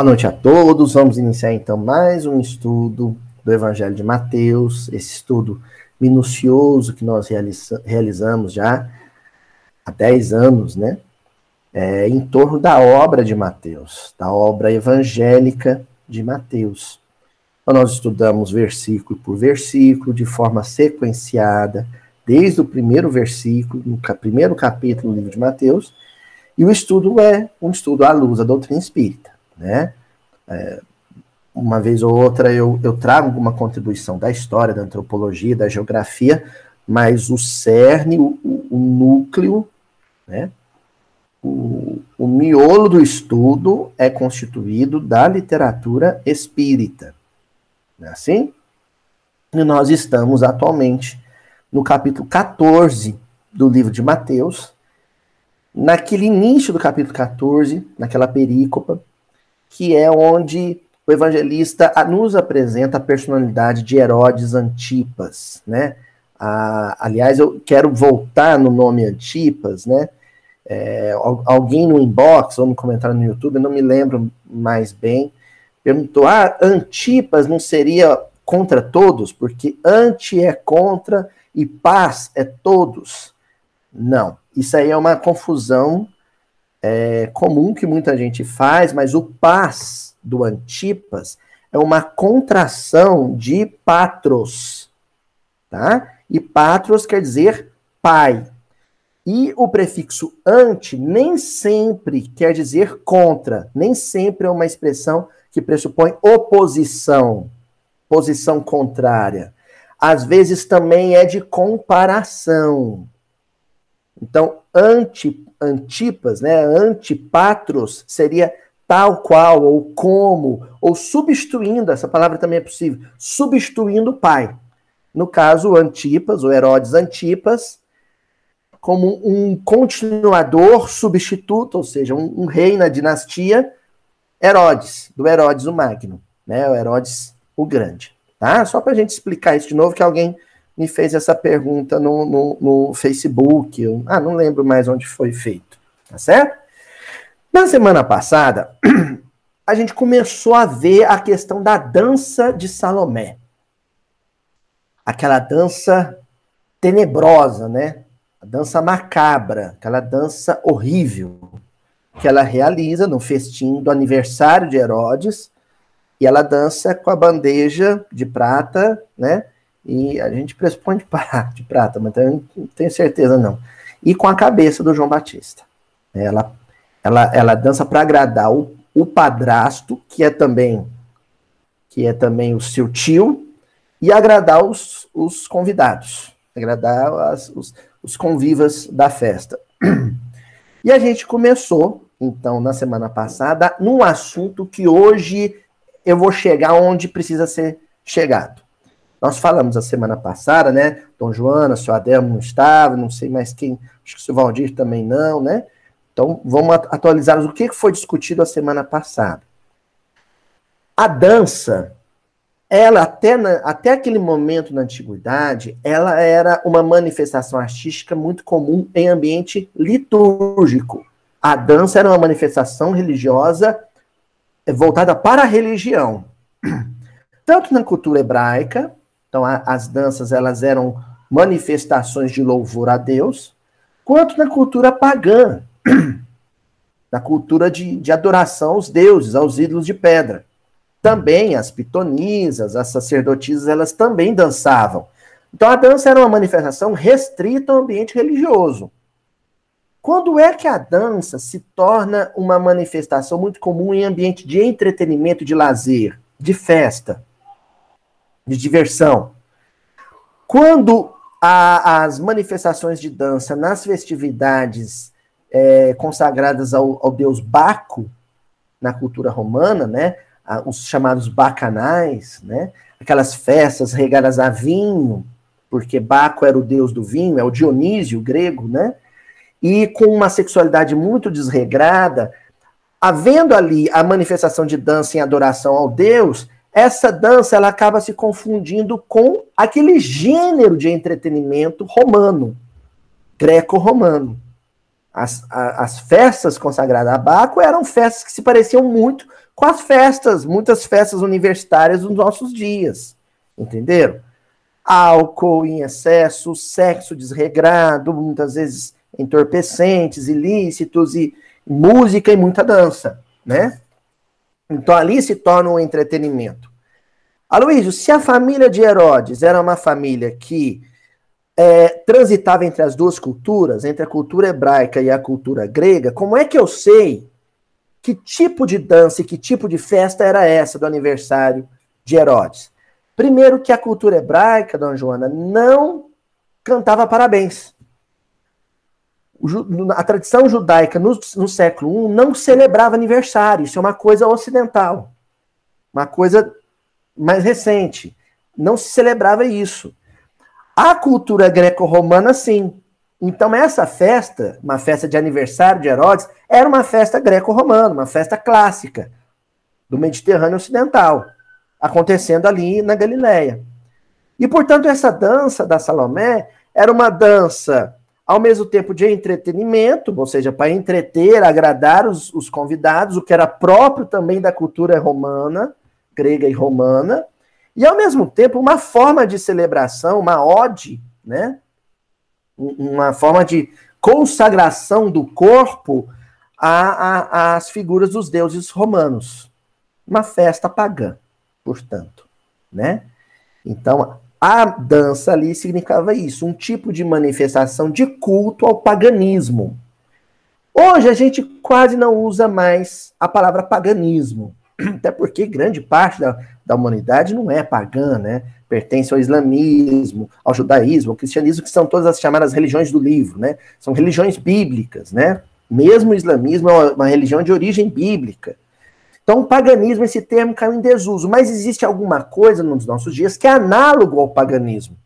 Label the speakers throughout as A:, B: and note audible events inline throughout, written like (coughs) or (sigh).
A: Boa noite a todos. Vamos iniciar então mais um estudo do Evangelho de Mateus, esse estudo minucioso que nós realiza realizamos já há 10 anos, né? É, em torno da obra de Mateus, da obra evangélica de Mateus. Então, nós estudamos versículo por versículo, de forma sequenciada, desde o primeiro versículo, no primeiro capítulo do livro de Mateus, e o estudo é um estudo à luz da doutrina espírita né? É, uma vez ou outra eu, eu trago alguma contribuição da história, da antropologia, da geografia, mas o cerne, o, o núcleo, né? O, o miolo do estudo é constituído da literatura espírita. Não é assim? E nós estamos atualmente no capítulo 14 do livro de Mateus, naquele início do capítulo 14, naquela perícopa, que é onde o evangelista nos apresenta a personalidade de Herodes Antipas, né? Ah, aliás, eu quero voltar no nome Antipas, né? É, alguém no inbox ou no comentário no YouTube, não me lembro mais bem, perguntou: ah, Antipas não seria contra todos? Porque anti é contra e paz é todos. Não, isso aí é uma confusão é, comum que muita gente faz, mas o paz do Antipas é uma contração de patros, tá? E patros quer dizer pai. E o prefixo anti nem sempre quer dizer contra, nem sempre é uma expressão que pressupõe oposição, posição contrária. Às vezes também é de comparação. Então, anti antipas, né, antipatros, seria tal qual, ou como, ou substituindo, essa palavra também é possível, substituindo o pai. No caso, Antipas, ou Herodes Antipas, como um continuador substituto, ou seja, um, um rei na dinastia Herodes, do Herodes o Magno, né, o Herodes o Grande. Tá? Só para a gente explicar isso de novo, que alguém me fez essa pergunta no, no, no Facebook. Eu, ah, não lembro mais onde foi feito. Tá certo? Na semana passada, (clears throat) a gente começou a ver a questão da dança de Salomé. Aquela dança tenebrosa, né? A dança macabra, aquela dança horrível que ela realiza no festim do aniversário de Herodes, e ela dança com a bandeja de prata, né? E a gente pressupõe de, (laughs) de prata, mas eu não tenho certeza não. E com a cabeça do João Batista. Ela, ela, ela dança para agradar o, o padrasto, que é também que é também o seu tio, e agradar os, os convidados, agradar as, os, os convivas da festa. (clears throat) E a gente começou, então, na semana passada, num assunto que hoje eu vou chegar onde precisa ser chegado. Nós falamos a semana passada, né? Dom Joana, seu Adelmo não estava, não sei mais quem, acho que o seu Valdir também não, né? Então, vamos atualizar o que foi discutido a semana passada. A dança, ela até, na, até aquele momento na antiguidade, ela era uma manifestação artística muito comum em ambiente litúrgico. A dança era uma manifestação religiosa voltada para a religião. (clears throat) Tanto na cultura hebraica, então, a, as danças elas eram manifestações de louvor a Deus, quanto na cultura pagã, (clears throat) na cultura de, de adoração aos deuses, aos ídolos de pedra. Também as pitonisas, as sacerdotisas, elas também dançavam. Então a dança era uma manifestação restrita ao ambiente religioso. Quando é que a dança se torna uma manifestação muito comum em ambiente de entretenimento, de lazer, de festa? De diversão. Quando a, as manifestações de dança nas festividades é, consagradas ao, ao, deus Baco, na cultura romana, né, os chamados bacanais, né, aquelas festas regadas a vinho, porque Baco era o deus do vinho, é o Dionísio grego, né, e com uma sexualidade muito desregrada, havendo ali a manifestação de dança em adoração ao deus, essa dança ela acaba se confundindo com aquele gênero de entretenimento romano, greco-romano. As, as festas consagradas a Baco eram festas que se pareciam muito com as festas, muitas festas universitárias dos nossos dias. Entenderam? Álcool em excesso, sexo desregrado, muitas vezes entorpecentes, ilícitos, e música e muita dança, né? Então ali se torna um entretenimento. Aloysio, se a família de Herodes era uma família que é, transitava entre as duas culturas, entre a cultura hebraica e a cultura grega, como é que eu sei que tipo de dança e que tipo de festa era essa do aniversário de Herodes? Primeiro que a cultura hebraica, dona Joana, não cantava parabéns. A tradição judaica no, no século I não celebrava aniversário. Isso é uma coisa ocidental. Uma coisa mais recente. Não se celebrava isso. A cultura greco-romana, sim. Então, essa festa, uma festa de aniversário de Herodes, era uma festa greco-romana, uma festa clássica do Mediterrâneo Ocidental, acontecendo ali na Galileia. E, portanto, essa dança da Salomé era uma dança, ao mesmo tempo, de entretenimento, ou seja, para entreter, agradar os, os convidados, o que era próprio também da cultura romana, grega e romana, e, ao mesmo tempo, uma forma de celebração, uma ode, né? uma forma de consagração do corpo às figuras dos deuses romanos. Uma festa pagã, portanto. Né? Então, a dança ali significava isso, um tipo de manifestação de culto ao paganismo. Hoje a gente quase não usa mais a palavra paganismo, (clears throat) até porque grande parte da, da humanidade não é pagã, né? Pertence ao islamismo, ao judaísmo, ao cristianismo, que são todas as chamadas religiões do livro, né? São religiões bíblicas, né? Mesmo o islamismo é uma religião de origem bíblica. Então, paganismo, esse termo caiu em desuso, mas existe alguma coisa nos nossos dias que é análogo ao paganismo,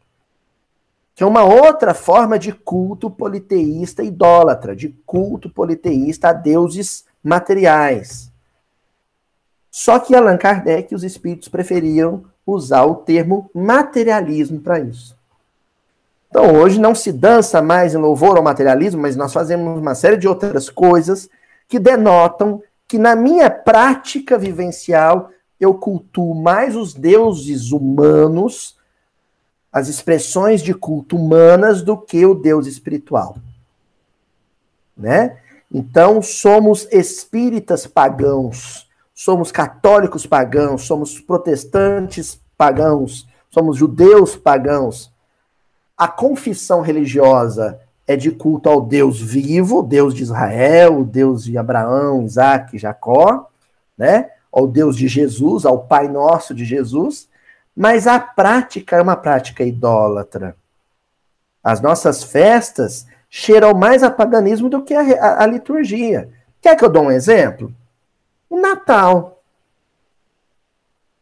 A: que é uma outra forma de culto politeísta idólatra, de culto politeísta a deuses materiais. Só que Allan Kardec e os espíritos preferiam usar o termo materialismo para isso. Então, hoje não se dança mais em louvor ao materialismo, mas nós fazemos uma série de outras coisas que denotam que na minha prática vivencial eu cultuo mais os deuses humanos, as expressões de culto humanas do que o Deus espiritual. Né? Então, somos espíritas pagãos somos católicos pagãos, somos protestantes pagãos, somos judeus pagãos. A confissão religiosa é de culto ao Deus vivo, Deus de Israel, Deus de Abraão, Isaac, Jacó, né? Ao Deus de Jesus, ao Pai Nosso de Jesus, mas a prática é uma prática idólatra. As nossas festas cheiram mais a paganismo do que a, a, a liturgia. Quer que eu dou um exemplo? o Natal.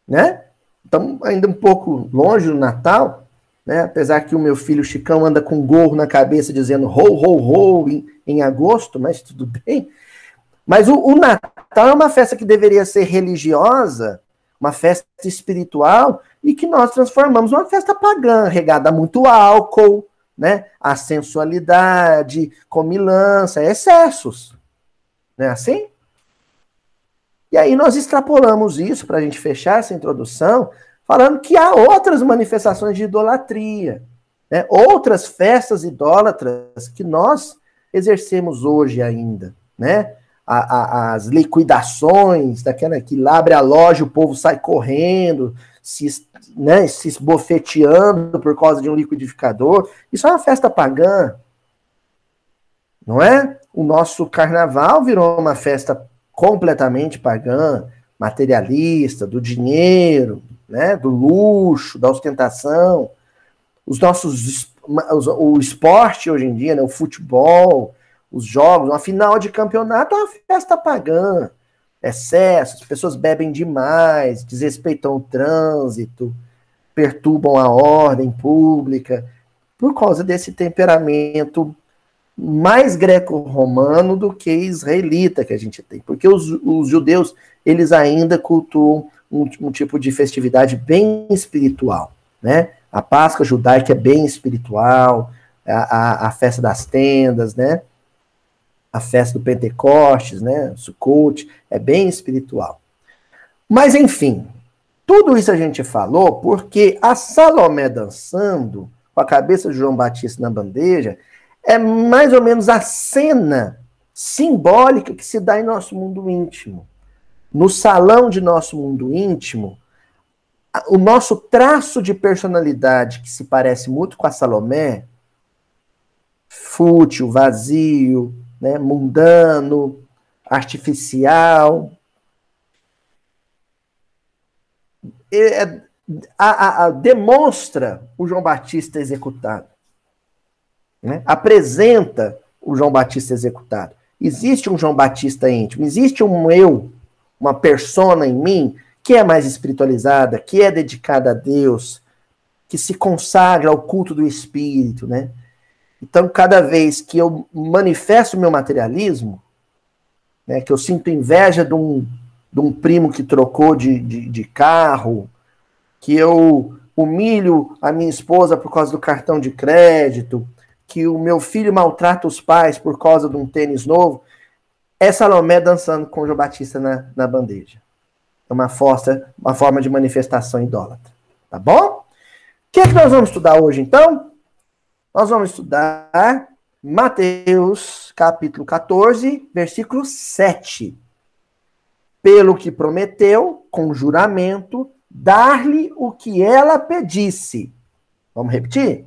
A: Né? Estamos ainda um pouco longe do Natal, né? apesar que o meu filho Chicão anda com gorro na cabeça dizendo ho, ho, ho em, em agosto, mas tudo bem. Mas o, o, Natal é uma festa que deveria ser religiosa, uma festa espiritual, e que nós transformamos numa festa pagã, regada a muito álcool, né? a sensualidade, comilança, excessos. Não é assim? E aí nós extrapolamos isso para a gente fechar essa introdução, falando que há outras manifestações de idolatria, né? outras festas idólatras que nós exercemos hoje ainda, né? A, a, as liquidações, daquela que lá abre a loja, o povo sai correndo, se, né, se esbofeteando por causa de um liquidificador. Isso é uma festa pagã, não é? O nosso carnaval virou uma festa completamente pagã, materialista, do dinheiro, né, do luxo, da ostentação. Os nossos o esporte hoje em dia, né, o futebol, os jogos, uma final de campeonato é uma festa pagã. Excessos, as pessoas bebem demais, desrespeitam o trânsito, perturbam a ordem pública, por causa desse temperamento mais greco-romano do que israelita que a gente tem, porque os, os judeus eles ainda cultuam um, um, tipo de festividade bem espiritual, né? A Páscoa judaica é bem espiritual, a, a, a festa das tendas, né? a festa do Pentecostes, né? Sukkot, é bem espiritual. Mas enfim, tudo isso a gente falou porque a Salomé dançando com a cabeça de João Batista na bandeja é mais ou menos a cena simbólica que se dá em nosso mundo íntimo. No salão de nosso mundo íntimo, o nosso traço de personalidade, que se parece muito com a Salomé, fútil, vazio, né, mundano, artificial, é, a, a, a, demonstra o João Batista executado. Né? Apresenta o João Batista executado. Existe um João Batista íntimo, existe um eu, uma persona em mim que é mais espiritualizada, que é dedicada a Deus, que se consagra ao culto do Espírito, né? Então, cada vez que eu manifesto meu materialismo, né, que eu sinto inveja de um, de um primo que trocou de, de, de carro, que eu humilho a minha esposa por causa do cartão de crédito, que o meu filho maltrata os pais por causa de um tênis novo, é Salomé dançando com João Batista na, na bandeja. É uma, força, uma forma de manifestação idólatra. Tá bom? O que, é que nós vamos estudar hoje, então? Nós vamos estudar Mateus, capítulo 14, versículo 7. Pelo que prometeu, com juramento, dar-lhe o que ela pedisse. Vamos repetir?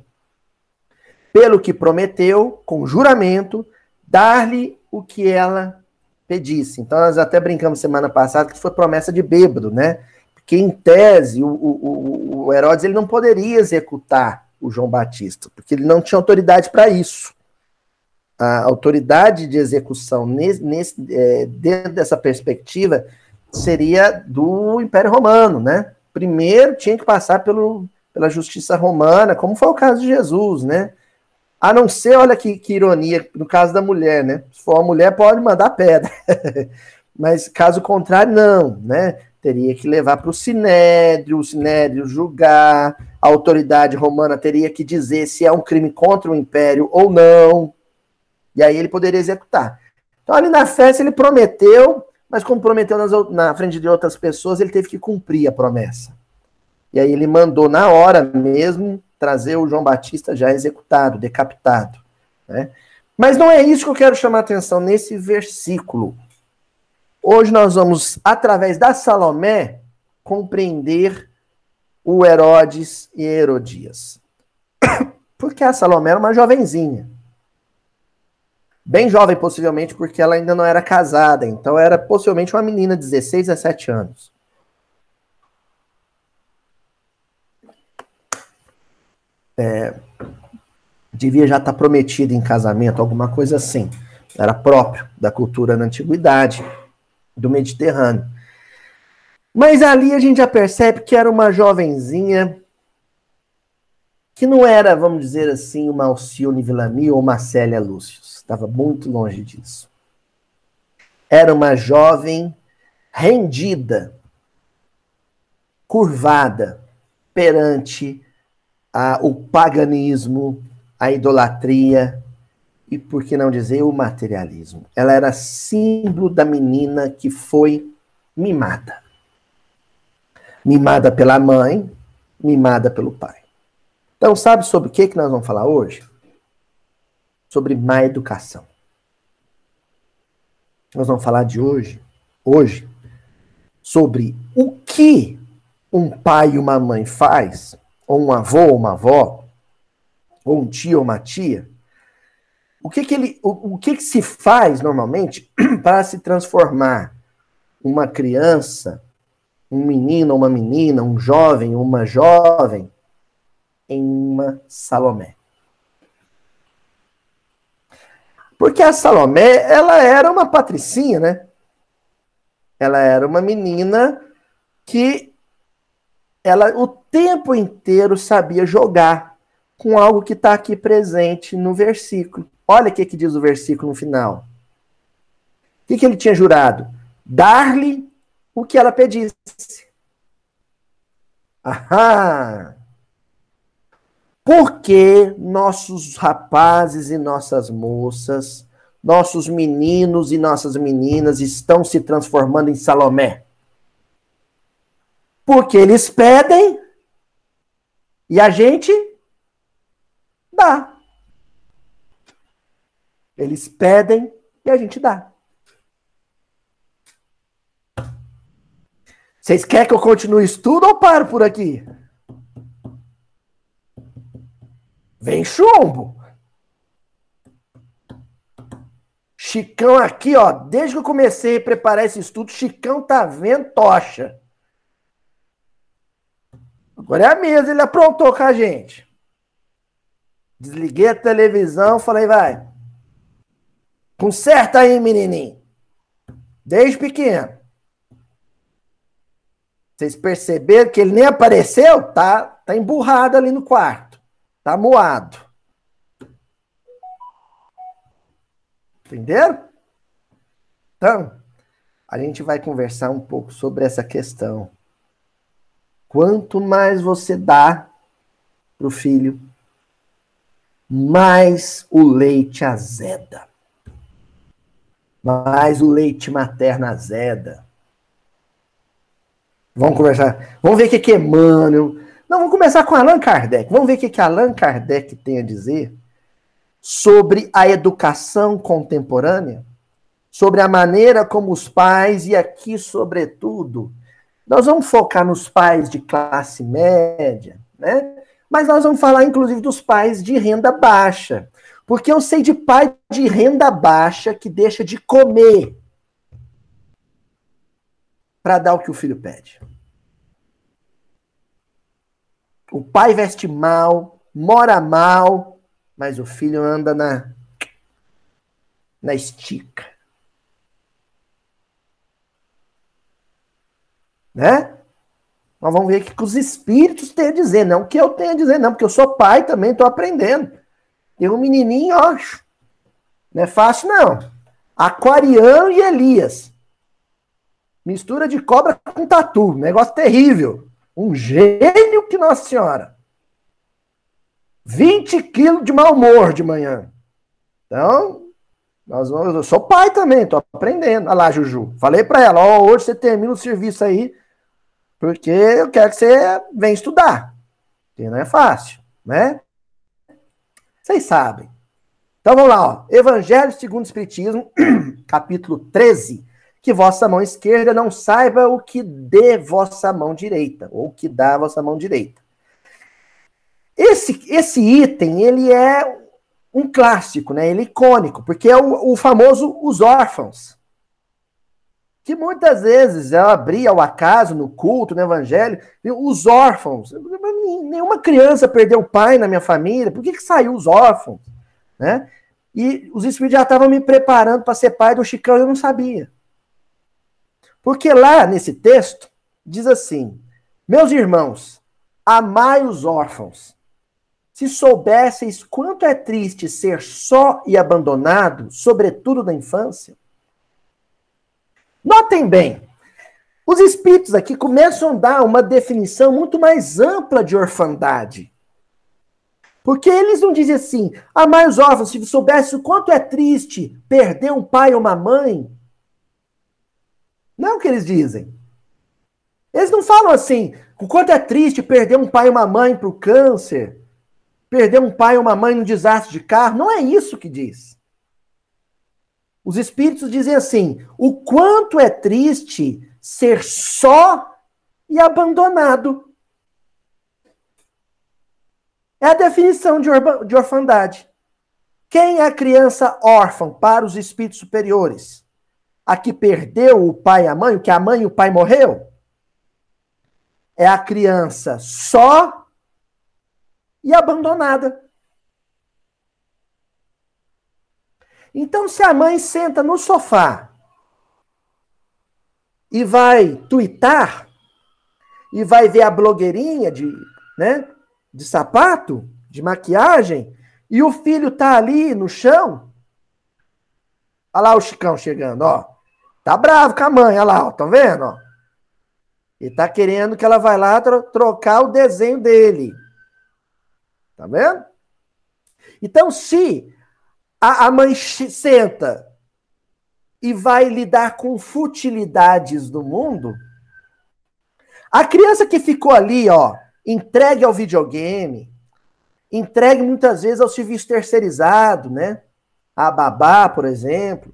A: pelo que prometeu, com juramento, dar-lhe o que ela pedisse. Então, nós até brincamos semana passada que foi promessa de bêbado, né? Porque, em tese, o, o, o Herodes ele não poderia executar o João Batista, porque ele não tinha autoridade para isso. A autoridade de execução nesse, nesse, é, dentro dessa perspectiva seria do Império Romano, né? Primeiro tinha que passar pelo, pela justiça romana, como foi o caso de Jesus, né? A não ser, olha que, que ironia, no caso da mulher, né? Se for uma mulher, pode mandar pedra. (laughs) Mas caso contrário, não, né? Teria que levar para o sinédrio, o sinédrio julgar, a autoridade romana teria que dizer se é um crime contra o império ou não. E aí ele poderia executar. Então, ali na festa, ele prometeu, mas como prometeu nas, na frente de outras pessoas, ele teve que cumprir a promessa. E aí ele mandou na hora mesmo trazer o João Batista já executado, decapitado. Né? Mas não é isso que eu quero chamar a atenção nesse versículo. Hoje nós vamos, através da Salomé, compreender o Herodes e Herodias. (coughs) Porque a Salomé era uma jovenzinha. Bem jovem, possivelmente, porque ela ainda não era casada. Então, era possivelmente uma menina de 16 a 17 anos. É, devia já estar tá prometida em casamento, alguma coisa assim. Era próprio da cultura na antiguidade, do Mediterrâneo. Mas ali a gente já percebe que era uma jovenzinha que não era, vamos dizer assim, uma Alcione Villani ou uma Célia Lúcius. Estava muito longe disso. Era uma jovem rendida, curvada perante a, o paganismo, a idolatria e, por que não dizer, o materialismo. Ela era símbolo da menina que foi mimada. Mimada pela mãe, mimada pelo pai. Então, sabe sobre o que, que nós vamos falar hoje? Sobre má educação. Nós vamos falar de hoje, hoje, sobre o que um pai e uma mãe faz ou um avô ou uma avó, ou um tio ou uma tia, o que que, ele, o, o que, que se faz normalmente (clears throat) para se transformar uma criança, um menino ou uma menina, um jovem ou uma jovem em uma Salomé? Porque a Salomé, ela era uma patricinha, né? Ela era uma menina que ela o tempo inteiro sabia jogar com algo que está aqui presente no versículo. Olha o que, que diz o versículo no final. O que, que ele tinha jurado? Dar-lhe o que ela pedisse. Ahá! Porque nossos rapazes e nossas moças nossos meninos e nossas meninas estão se transformando em Salomé? Porque eles pedem e a gente dá. Eles pedem e a gente dá. Vocês querem que eu continue estudo ou paro por aqui? Vem chumbo. Chicão aqui, ó, desde que eu comecei a preparar esse estudo, Chicão tá vendo tocha. Agora é a mesa, ele aprontou com a gente. Desliguei a televisão, falei, vai. Conserta aí, menininho. Desde pequeno. Vocês perceberam que ele nem apareceu? Tá, tá emburrado ali no quarto. Tá moado. Entenderam? Então, a gente vai conversar um pouco sobre essa questão. Quanto mais você dá para o filho, mais o leite azeda. Mais o leite materno azeda. Vamos conversar. Vamos ver o que, que Emmanuel. Não, vamos começar com Allan Kardec. Vamos ver o que, que Allan Kardec tem a dizer sobre a educação contemporânea, sobre a maneira como os pais, e aqui, sobretudo, nós vamos focar nos pais de classe média, né? Mas nós vamos falar, inclusive, dos pais de renda baixa. Porque eu sei de pai de renda baixa que deixa de comer para dar o que o filho pede. O pai veste mal, mora mal, mas o filho anda na na estica. Né? Nós vamos ver o que os espíritos têm a dizer, não o que eu tenho a dizer, não, porque eu sou pai também, estou aprendendo. Tem um menininho, ó, não é fácil, não. Aquariano e Elias. Mistura de cobra com tatu, negócio terrível. Um gênio que Nossa Senhora. 20 quilos de mau humor de manhã. Então, nós vamos, eu sou pai também, tô aprendendo. Olha lá, Juju. Falei para ela, ó, hoje você termina o serviço aí, porque eu quero que você venha estudar. Porque não é fácil, né? Vocês sabem. Então vamos lá, ó. Evangelho segundo o Espiritismo, (clears throat) capítulo 13. Que vossa mão esquerda não saiba o que dê vossa mão direita, ou o que dá vossa mão direita. Esse, esse item, ele é um clássico, né? Ele é icônico, porque é o, o famoso os órfãos. Que muitas vezes eu abria ao acaso no culto, no evangelho, os órfãos. Nenhuma criança perdeu pai na minha família, por que, que saiu os órfãos? Né? E os espíritos já estavam me preparando para ser pai do Chicão e eu não sabia. Porque lá nesse texto diz assim: Meus irmãos, amai os órfãos se soubesseis quanto é triste ser só e abandonado, sobretudo na infância. Notem bem, os espíritos aqui começam a dar uma definição muito mais ampla de orfandade. Porque eles não dizem assim, amai os órfãos, se soubesse o quanto é triste perder um pai ou uma mãe. Não é o que eles dizem. Eles não falam assim, o quanto é triste perder um pai e uma mãe para o câncer, perder um pai ou uma mãe num desastre de carro. Não é isso que diz. Os espíritos dizem assim: o quanto é triste ser só e abandonado. É a definição de, de orfandade. Quem é a criança órfã para os espíritos superiores? A que perdeu o pai e a mãe, o que a mãe e o pai morreu? É a criança só e abandonada. Então, se a mãe senta no sofá e vai tuitar, e vai ver a blogueirinha de, né, de sapato, de maquiagem, e o filho tá ali no chão, olha lá o Chicão chegando, ó. Tá bravo com a mãe, olha lá, ó, vendo, ó? Ele tá querendo que ela vai lá tro trocar o desenho dele. Tá vendo? Então, se a, a mãe senta e vai lidar com futilidades do mundo, a criança que ficou ali, ó, entregue ao videogame, entregue muitas vezes ao serviço terceirizado, né? A babá, por exemplo.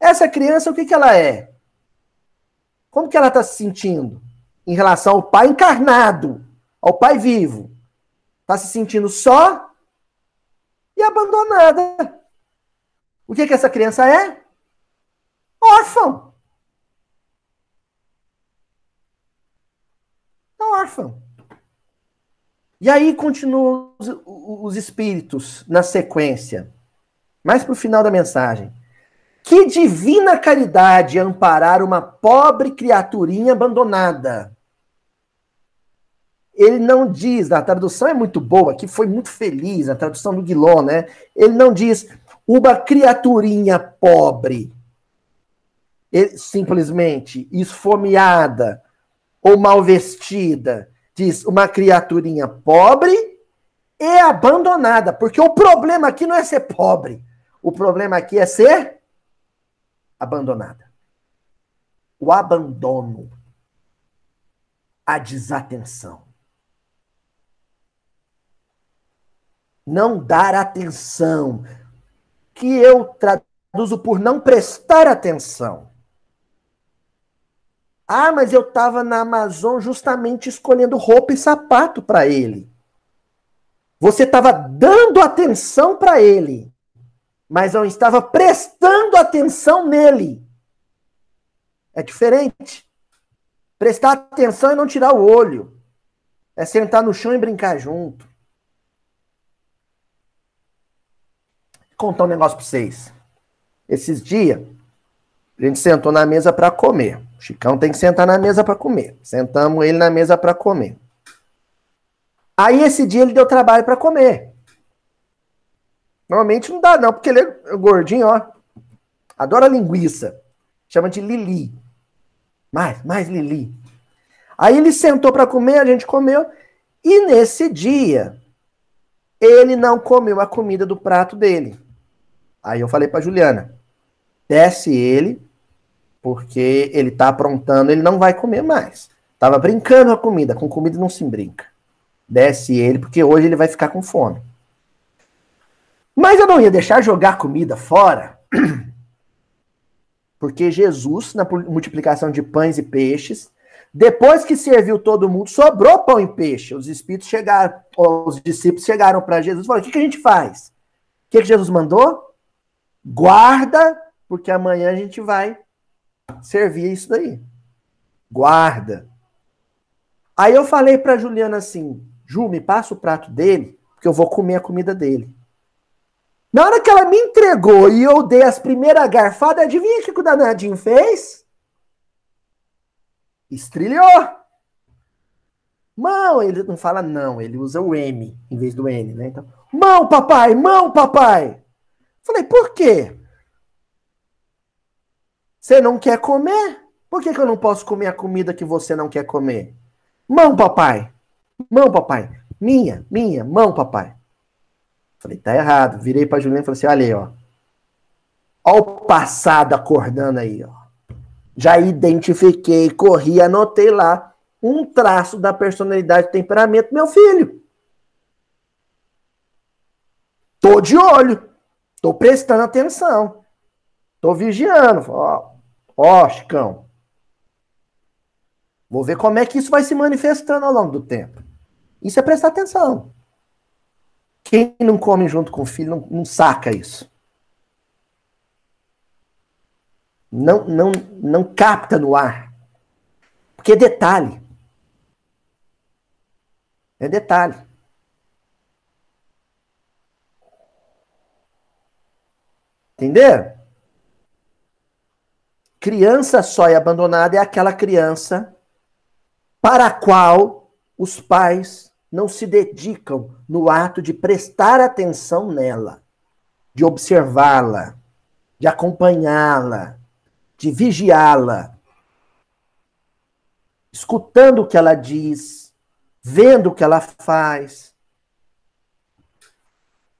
A: Essa criança, o que, que ela é? Como que ela está se sentindo em relação ao pai encarnado, ao pai vivo? Está se sentindo só e abandonada. O que, que essa criança é? Órfão. É órfão. E aí continuam os, os espíritos na sequência. Mais para o final da mensagem. Que divina caridade amparar uma pobre criaturinha abandonada. Ele não diz, a tradução é muito boa, que foi muito feliz, a tradução do Guilon, né? Ele não diz uma criaturinha pobre, simplesmente esfomeada ou mal vestida. Diz uma criaturinha pobre e abandonada, porque o problema aqui não é ser pobre, o problema aqui é ser abandonada. O abandono, a desatenção. Não dar atenção, que eu traduzo por não prestar atenção. Ah, mas eu estava na Amazon justamente escolhendo roupa e sapato para ele. Você estava dando atenção para ele mas não estava prestando atenção nele. É diferente. Prestar atenção e não tirar o olho. É sentar no chão e brincar junto. Contar um negócio para vocês. Esses dias, a gente sentou na mesa para comer. O Chicão tem que sentar na mesa para comer. Sentamos ele na mesa para comer. Aí esse dia ele deu trabalho para comer. Normalmente não dá, não, porque ele é gordinho, ó. Adora linguiça. Chama de Lili. Mais, mais Lili. Aí ele sentou para comer, a gente comeu. E nesse dia, ele não comeu a comida do prato dele. Aí eu falei para Juliana: desce ele, porque ele tá aprontando, ele não vai comer mais. Tava brincando a comida, com comida não se brinca. Desce ele, porque hoje ele vai ficar com fome. Mas eu não ia deixar jogar comida fora, (clears throat) porque Jesus, na multiplicação de pães e peixes, depois que serviu todo mundo, sobrou pão e peixe. Os espíritos chegaram, os discípulos chegaram para Jesus e falaram: o que, que a gente faz? O que, que Jesus mandou? Guarda, porque amanhã a gente vai servir isso daí. Guarda. Aí eu falei para Juliana assim: Ju, me passa o prato dele, porque eu vou comer a comida dele. Na hora que ela me entregou e eu dei as primeiras garfadas, adivinha o que o danadinho fez? Estrilhou. Mão, ele não fala não, ele usa o M em vez do N, né? Então, mão, papai, mão, papai. Falei, por quê? Você não quer comer? Por que, que eu não posso comer a comida que você não quer comer? Mão, papai. Mão, papai. Minha, minha, mão, papai. Falei, tá errado. Virei pra Juliana e falei assim: olha aí, ó. Ó o passado acordando aí, ó. Já identifiquei, corri, anotei lá um traço da personalidade e temperamento do meu filho. Tô de olho. Tô prestando atenção. Tô vigiando. Ó, ó, Chicão. Vou ver como é que isso vai se manifestando ao longo do tempo. Isso é prestar atenção. Quem não come junto com o filho não, não saca isso. Não, não, não capta no ar. Porque é detalhe. É detalhe. Entender? Criança só e abandonada é aquela criança para a qual os pais não se dedicam no ato de prestar atenção nela, de observá-la, de acompanhá-la, de vigiá-la, escutando o que ela diz, vendo o que ela faz.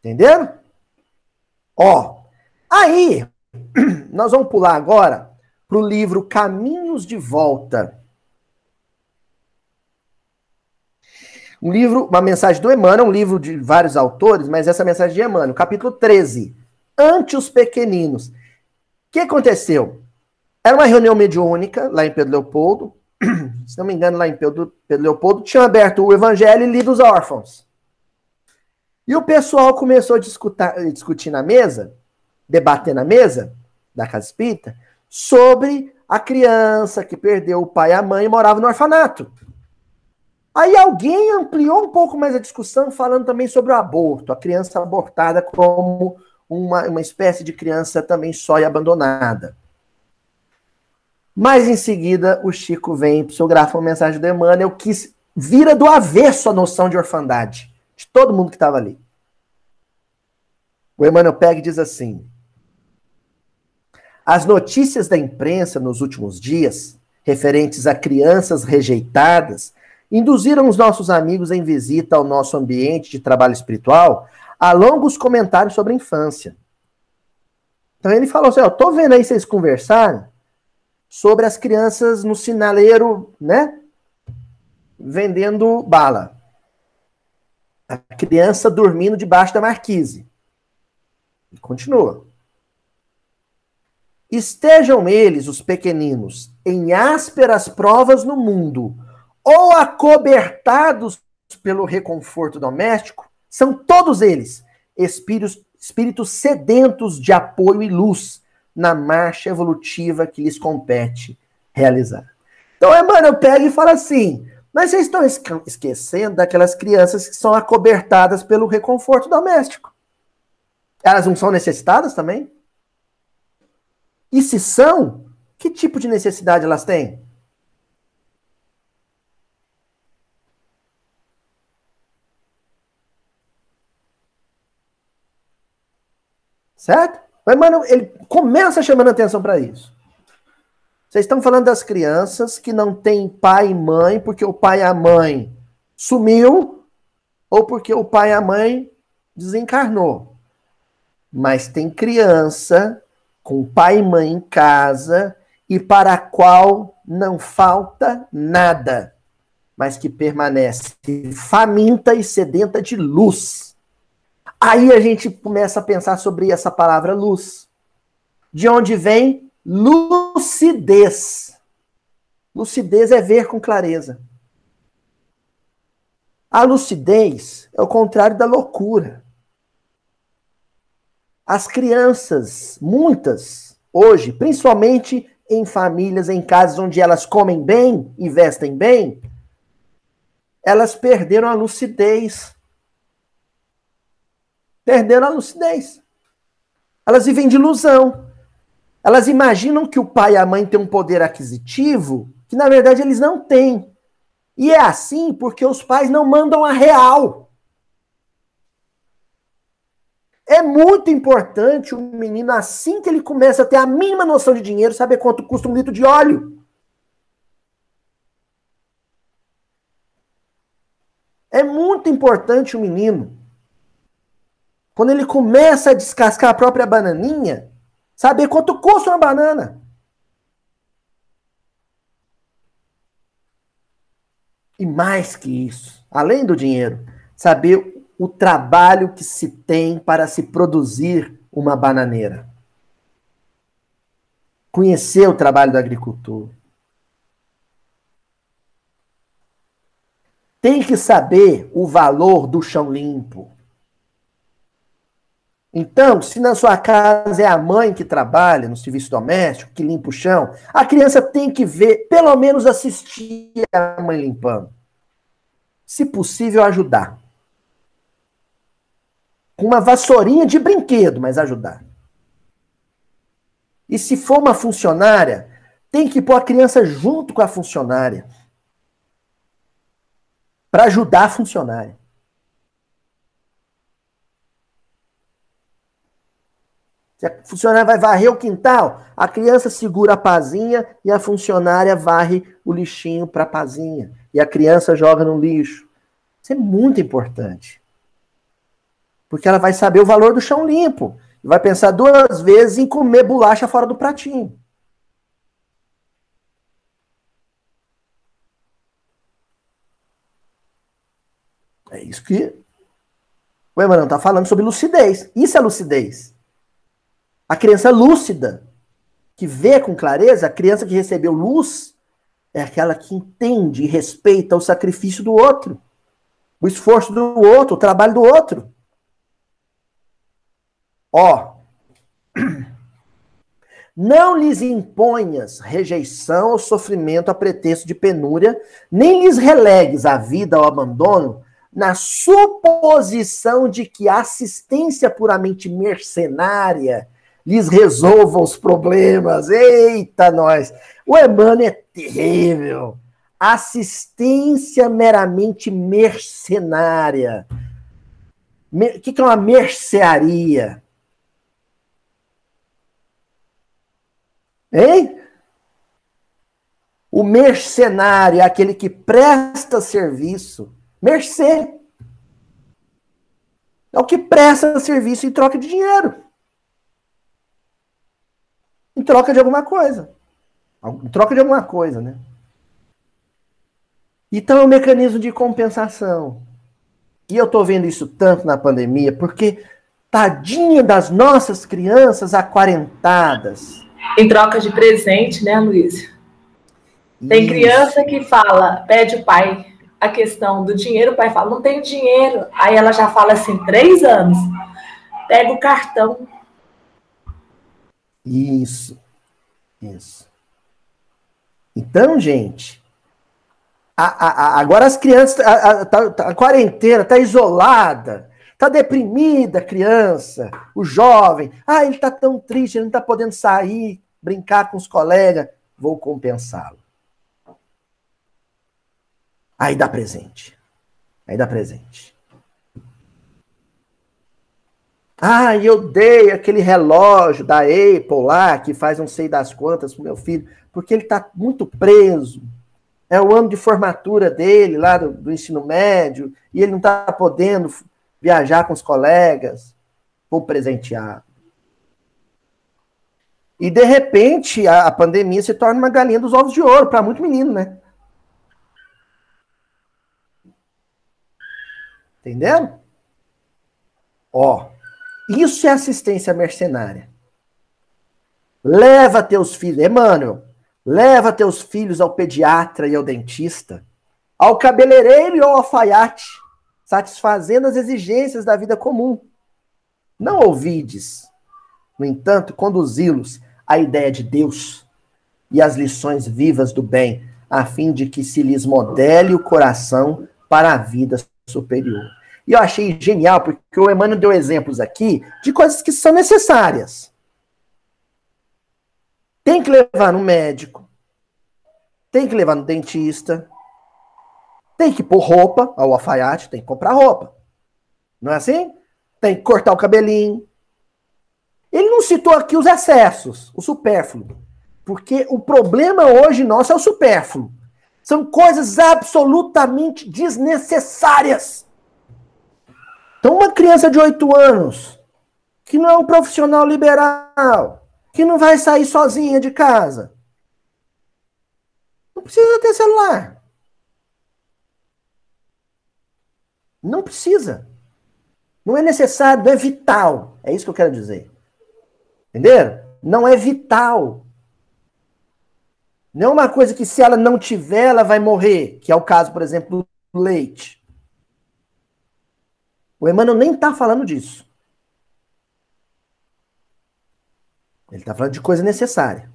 A: Entenderam? Ó, aí (clears throat) nós vamos pular agora para o livro Caminhos de Volta. Um livro, uma mensagem do Emmanuel, um livro de vários autores, mas essa mensagem de Emmanuel, capítulo 13. Ante os pequeninos. O que aconteceu? Era uma reunião mediúnica lá em Pedro Leopoldo. (clears throat) Se não me engano, lá em Pedro, Pedro Leopoldo, tinham aberto o evangelho e lido os órfãos. E o pessoal começou a discutir, discutir na mesa, debater na mesa da casa espírita, sobre a criança que perdeu o pai e a mãe e morava no orfanato. Aí alguém ampliou um pouco mais a discussão, falando também sobre o aborto, a criança abortada como uma, uma espécie de criança também só e abandonada. Mas em seguida, o Chico vem psicografa uma mensagem do Emmanuel que vira do avesso a noção de orfandade de todo mundo que estava ali. O Emmanuel pega e diz assim: As notícias da imprensa nos últimos dias, referentes a crianças rejeitadas, induziram os nossos amigos em visita ao nosso ambiente de trabalho espiritual a longos comentários sobre a infância. Então ele falou assim: ó, tô vendo aí vocês conversarem sobre as crianças no sinaleiro, né? Vendendo bala. A criança dormindo debaixo da marquise. E continua. Estejam eles, os pequeninos, em ásperas provas no mundo, ou acobertados pelo reconforto doméstico, são todos eles espíritos, espíritos sedentos de apoio e luz na marcha evolutiva que lhes compete realizar. Então, Emmanuel pega e fala assim: mas vocês estão esquecendo daquelas crianças que são acobertadas pelo reconforto doméstico. Elas não são necessitadas também? E se são, que tipo de necessidade elas têm? Certo? Mas, mano, ele começa chamando atenção para isso. Vocês estão falando das crianças que não têm pai e mãe porque o pai e a mãe sumiu ou porque o pai e a mãe desencarnou. Mas tem criança com pai e mãe em casa e para a qual não falta nada, mas que permanece faminta e sedenta de luz. Aí a gente começa a pensar sobre essa palavra luz. De onde vem lucidez. Lucidez é ver com clareza. A lucidez é o contrário da loucura. As crianças, muitas, hoje, principalmente em famílias, em casas onde elas comem bem e vestem bem, elas perderam a lucidez Perderam a lucidez. Elas vivem de ilusão. Elas imaginam que o pai e a mãe têm um poder aquisitivo que, na verdade, eles não têm. E é assim porque os pais não mandam a real. É muito importante o menino, assim que ele começa a ter a mínima noção de dinheiro, saber quanto custa um litro de óleo. É muito importante o menino quando ele começa a descascar a própria bananinha, saber quanto custa uma banana. E mais que isso, além do dinheiro, saber o trabalho que se tem para se produzir uma bananeira. Conhecer o trabalho do agricultor. Tem que saber o valor do chão limpo. Então, se na sua casa é a mãe que trabalha no serviço doméstico, que limpa o chão, a criança tem que ver, pelo menos assistir a mãe limpando. Se possível, ajudar. Com uma vassourinha de brinquedo, mas ajudar. E se for uma funcionária, tem que pôr a criança junto com a funcionária. Para ajudar a funcionária. Se a funcionária vai varrer o quintal, a criança segura a pazinha e a funcionária varre o lixinho para a pazinha. E a criança joga no lixo. Isso é muito importante. Porque ela vai saber o valor do chão limpo. vai pensar duas vezes em comer bolacha fora do pratinho. É isso que o Emmanuel está falando sobre lucidez. Isso é lucidez. A criança lúcida, que vê com clareza, a criança que recebeu luz, é aquela que entende e respeita o sacrifício do outro, o esforço do outro, o trabalho do outro. Ó, (clears throat) não lhes imponhas rejeição ou sofrimento a pretexto de penúria, nem lhes relegues a vida ao abandono na suposição de que a assistência puramente mercenária lhes resolva os problemas. Eita, nós! O Emmanuel é terrível. Assistência meramente mercenária. O que é uma mercearia? Hein? O mercenário é aquele que presta serviço Mercê. É o que presta serviço em troca de dinheiro. Em troca de alguma coisa. Em troca de alguma coisa, né? Então é um mecanismo de compensação. E eu tô vendo isso tanto na pandemia, porque tadinha das nossas crianças aquarentadas.
B: Em troca de presente, né, Luiz? Tem criança que fala, pede o pai, a questão do dinheiro, o pai fala, não tenho dinheiro. Aí ela já fala assim, três anos, pega o cartão.
A: Isso, isso. Então, gente, a, a, a, agora as crianças, a, tá, tá, a, quarentena está isolada, está deprimida a criança, o jovem. Ah, ele está tão triste, ele não está podendo sair, brincar com os colegas. Vou compensá-lo. Aí dá presente. Aí dá presente. Ah, eu dei aquele relógio da Apple lá, que faz não sei das quantas pro meu filho, porque ele está muito preso. É o ano de formatura dele, lá do, do ensino médio, e ele não está podendo viajar com os colegas. Vou presentear. E de repente a, a pandemia se torna uma galinha dos ovos de ouro para muito menino, né? Entendendo? Ó, isso é assistência mercenária. Leva teus filhos, Emmanuel, leva teus filhos ao pediatra e ao dentista, ao cabeleireiro e ao alfaiate, satisfazendo as exigências da vida comum. Não ouvides, no entanto, conduzi-los à ideia de Deus e às lições vivas do bem, a fim de que se lhes modele o coração para a vida superior. E eu achei genial, porque o Emmanuel deu exemplos aqui de coisas que são necessárias. Tem que levar no médico, tem que levar no dentista, tem que pôr roupa, ao alfaiate, tem que comprar roupa. Não é assim? Tem que cortar o cabelinho. Ele não citou aqui os excessos, o supérfluo. Porque o problema hoje nosso é o supérfluo. São coisas absolutamente desnecessárias. Então, uma criança de 8 anos, que não é um profissional liberal, que não vai sair sozinha de casa, não precisa ter celular. Não precisa. Não é necessário, não é vital. É isso que eu quero dizer. Entenderam? Não é vital. Não é uma coisa que se ela não tiver, ela vai morrer, que é o caso, por exemplo, do leite. O Emmanuel nem está falando disso. Ele está falando de coisa necessária.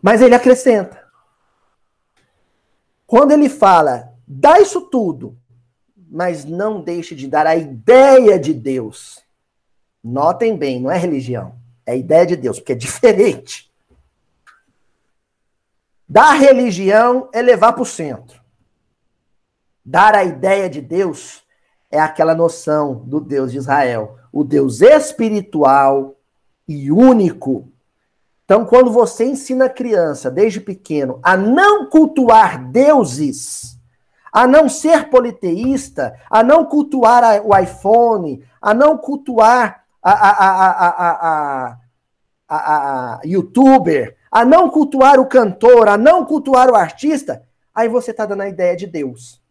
A: Mas ele acrescenta. Quando ele fala, dá isso tudo, mas não deixe de dar a ideia de Deus. Notem bem, não é religião, é a ideia de Deus, porque é diferente da religião é levar para o centro. Dar a ideia de Deus é aquela noção do Deus de Israel, o Deus espiritual e único. Então, quando você ensina a criança, desde pequeno, a não cultuar deuses, a não ser politeísta, a não cultuar o iPhone, a não cultuar a, a, a, a, youtuber, a não cultuar o cantor, a não cultuar o artista, aí você está dando a ideia de Deus.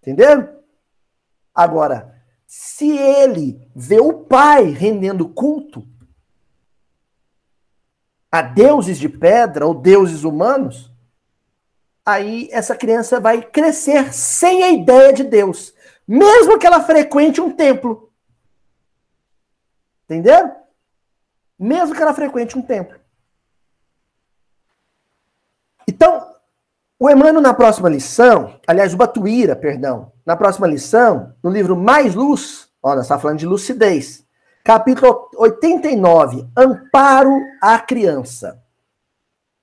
A: Entendeu? Agora, se ele vê o pai rendendo culto a deuses de pedra ou deuses humanos, aí essa criança vai crescer sem a ideia de Deus, mesmo que ela frequente um templo. Entendeu? Mesmo que ela frequente um templo. Então, o Emmanuel, na próxima lição, aliás, o Batuíra, perdão, na próxima lição, no livro Mais Luz, olha, está falando de lucidez, capítulo 89, Amparo à Criança.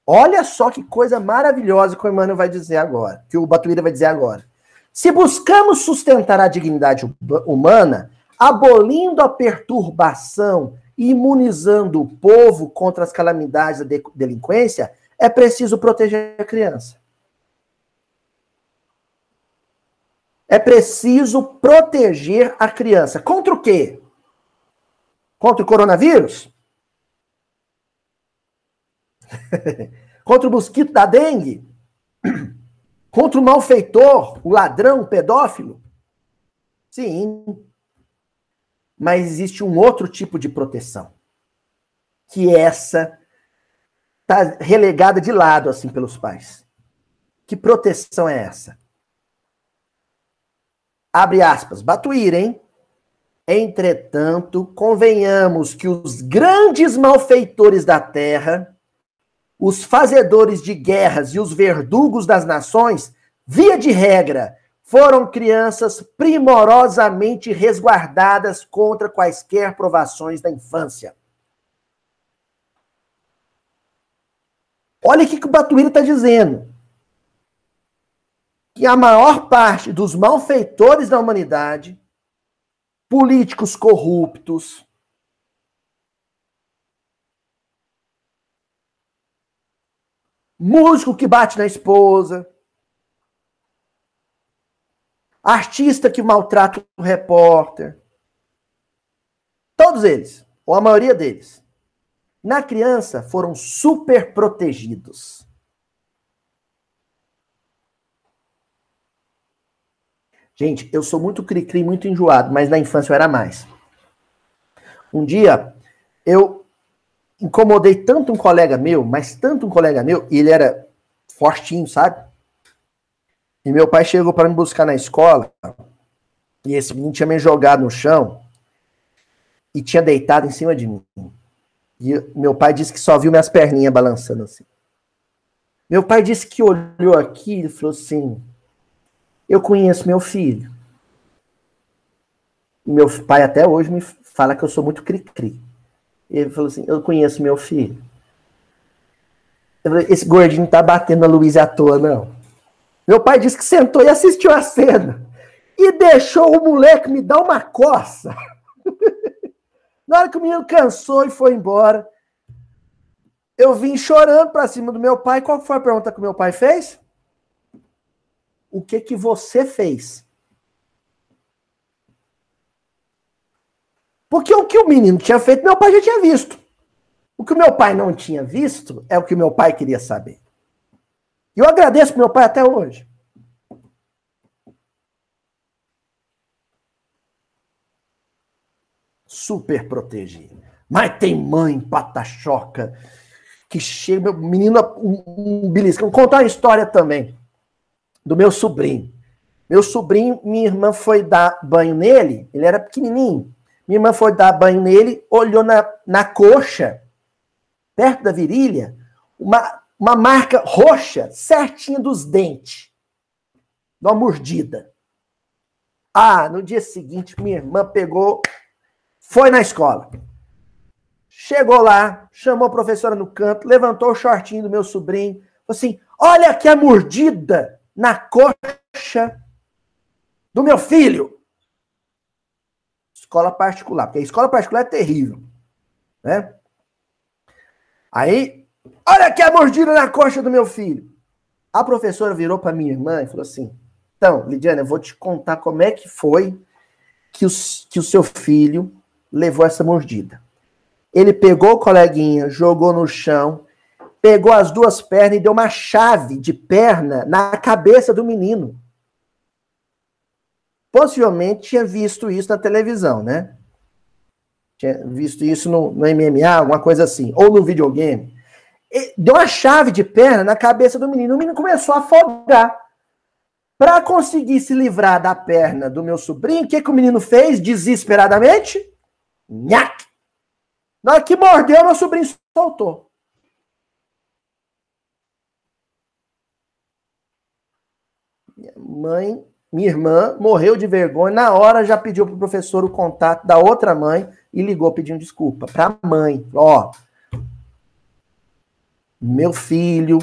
A: Olha só que coisa maravilhosa que o Emmanuel vai dizer agora, que o Batuíra vai dizer agora. Se buscamos sustentar a dignidade humana, abolindo a perturbação e imunizando o povo contra as calamidades da delinquência, é preciso proteger a criança. É preciso proteger a criança. Contra o quê? Contra o coronavírus? (laughs) Contra o mosquito da dengue? (clears throat) Contra o malfeitor, o ladrão, o pedófilo? Sim. Mas existe um outro tipo de proteção. Que essa está relegada de lado, assim, pelos pais. Que proteção é essa? Abre aspas. Batuíra, hein? Entretanto, convenhamos que os grandes malfeitores da terra os fazedores de guerras e os verdugos das nações, via de regra, foram crianças primorosamente resguardadas contra quaisquer provações da infância. Olha o que o Batuíra está dizendo. Que a maior parte dos malfeitores da humanidade, políticos corruptos, músico que bate na esposa, artista que maltrata o repórter. Todos eles, ou a maioria deles, na criança foram super protegidos. Gente, eu sou muito cri-cri, muito enjoado, mas na infância eu era mais. Um dia, eu incomodei tanto um colega meu, mas tanto um colega meu, e ele era fortinho, sabe? E meu pai chegou para me buscar na escola, e esse menino tinha me jogado no chão e tinha deitado em cima de mim. E meu pai disse que só viu minhas perninhas balançando assim. Meu pai disse que olhou aqui e falou assim: Eu conheço meu filho. E meu pai até hoje me fala que eu sou muito cri-cri. Ele falou assim: Eu conheço meu filho. Falei, Esse gordinho tá batendo a Luísa à toa, não. Meu pai disse que sentou e assistiu a cena. E deixou o moleque me dar uma coça. (laughs) Na hora que o menino cansou e foi embora, eu vim chorando para cima do meu pai. Qual foi a pergunta que o meu pai fez? O que que você fez? Porque o que o menino tinha feito, meu pai já tinha visto. O que o meu pai não tinha visto é o que o meu pai queria saber. E eu agradeço meu pai até hoje. Super protegido. Mas tem mãe patachoca que chega, meu menino, um, um belisco. Vou contar uma história também do meu sobrinho. Meu sobrinho, minha irmã foi dar banho nele, ele era pequenininho. Minha irmã foi dar banho nele, olhou na, na coxa, perto da virilha, uma, uma marca roxa, certinha dos dentes, de uma mordida. Ah, no dia seguinte, minha irmã pegou, foi na escola. Chegou lá, chamou a professora no canto, levantou o shortinho do meu sobrinho, falou assim: Olha aqui a mordida na coxa do meu filho escola particular, porque a escola particular é terrível, né? Aí, olha aqui a mordida na coxa do meu filho. A professora virou para minha irmã e falou assim: "Então, Lidiana, eu vou te contar como é que foi que, os, que o seu filho levou essa mordida. Ele pegou o coleguinha, jogou no chão, pegou as duas pernas e deu uma chave de perna na cabeça do menino. Possivelmente tinha visto isso na televisão, né? Tinha visto isso no, no MMA, alguma coisa assim, ou no videogame. E deu uma chave de perna na cabeça do menino. O menino começou a afogar. Para conseguir se livrar da perna do meu sobrinho, o que, que o menino fez desesperadamente? Nhaque! Na hora que mordeu, meu sobrinho soltou. Minha mãe, minha irmã, morreu de vergonha. Na hora já pediu pro professor o contato da outra mãe e ligou pedindo desculpa para a mãe. Ó, meu filho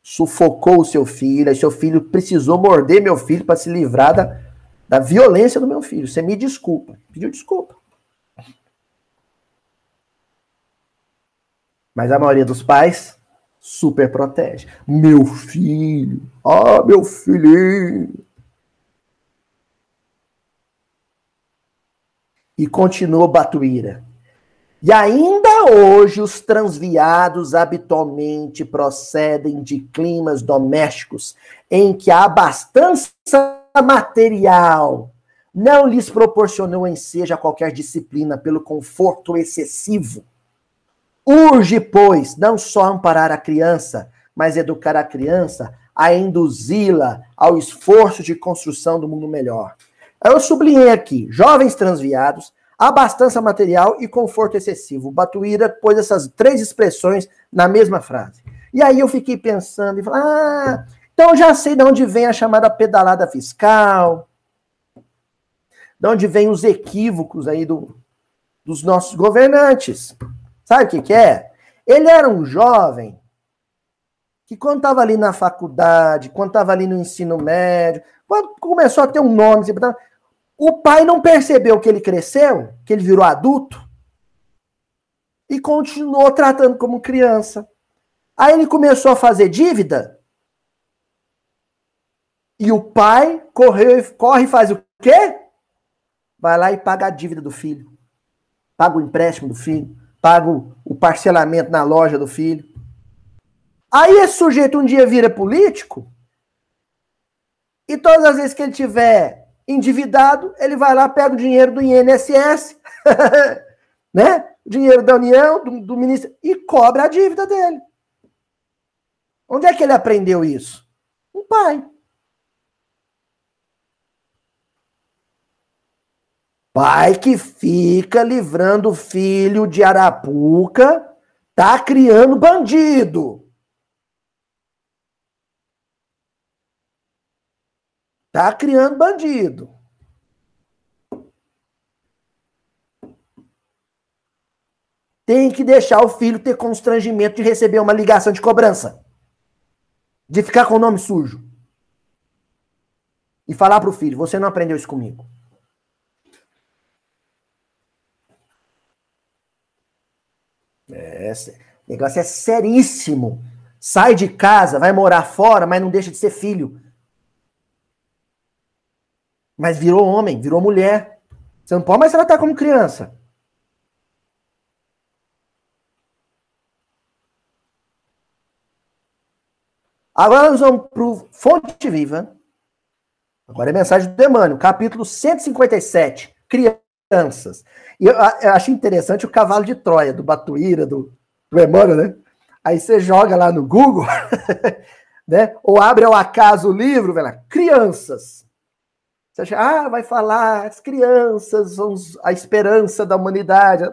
A: sufocou o seu filho, seu filho precisou morder meu filho para se livrar da, da violência do meu filho. Você me desculpa. Pediu desculpa. Mas a maioria dos pais super protege. Meu filho, ah, meu filhinho. E continuou Batuíra. E ainda hoje os transviados habitualmente procedem de climas domésticos em que a abastança material não lhes proporcionou enseja qualquer disciplina pelo conforto excessivo Urge, pois, não só amparar a criança, mas educar a criança a induzi-la ao esforço de construção do mundo melhor. Eu sublinhei aqui, jovens transviados, abastança material e conforto excessivo. Batuíra pôs essas três expressões na mesma frase. E aí eu fiquei pensando e falei, ah, então já sei de onde vem a chamada pedalada fiscal, de onde vem os equívocos aí do, dos nossos governantes. Sabe o que, que é? Ele era um jovem que quando estava ali na faculdade, quando estava ali no ensino médio, quando começou a ter um nome, assim, o pai não percebeu que ele cresceu, que ele virou adulto, e continuou tratando como criança. Aí ele começou a fazer dívida, e o pai correu, corre e faz o quê? Vai lá e paga a dívida do filho. Paga o empréstimo do filho pago o parcelamento na loja do filho. Aí esse sujeito um dia vira político e todas as vezes que ele tiver endividado, ele vai lá, pega o dinheiro do INSS, (laughs) né? dinheiro da União, do, do ministro, e cobra a dívida dele. Onde é que ele aprendeu isso? Um pai. Pai que fica livrando o filho de Arapuca, tá criando bandido. Tá criando bandido. Tem que deixar o filho ter constrangimento de receber uma ligação de cobrança. De ficar com o nome sujo. E falar pro filho: você não aprendeu isso comigo. É, o negócio é seríssimo. Sai de casa, vai morar fora, mas não deixa de ser filho. Mas virou homem, virou mulher. Você não pode mais tratar como criança. Agora nós vamos para o Fonte Viva. Agora é mensagem do demônio, capítulo 157. Crianças. E eu, eu acho interessante o cavalo de Troia, do Batuíra, do, do Emmanuel, né? Aí você joga lá no Google, (laughs) né? Ou abre ao acaso o livro, lá, crianças. Você acha, ah, vai falar, as crianças são a esperança da humanidade.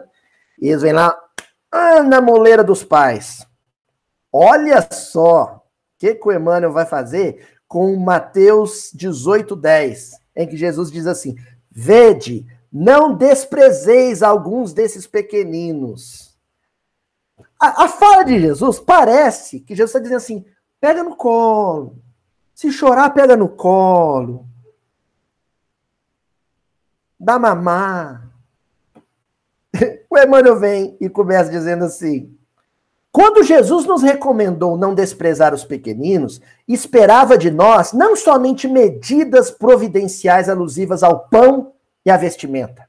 A: E eles vêm lá, ah, na moleira dos pais. Olha só o que, que o Emmanuel vai fazer com Mateus 18, 10, em que Jesus diz assim: Vede, não desprezeis alguns desses pequeninos. A, a fala de Jesus parece que Jesus está dizendo assim: pega no colo. Se chorar, pega no colo. Dá mamar. (laughs) O Emmanuel vem e começa dizendo assim: Quando Jesus nos recomendou não desprezar os pequeninos, esperava de nós não somente medidas providenciais alusivas ao pão e à vestimenta.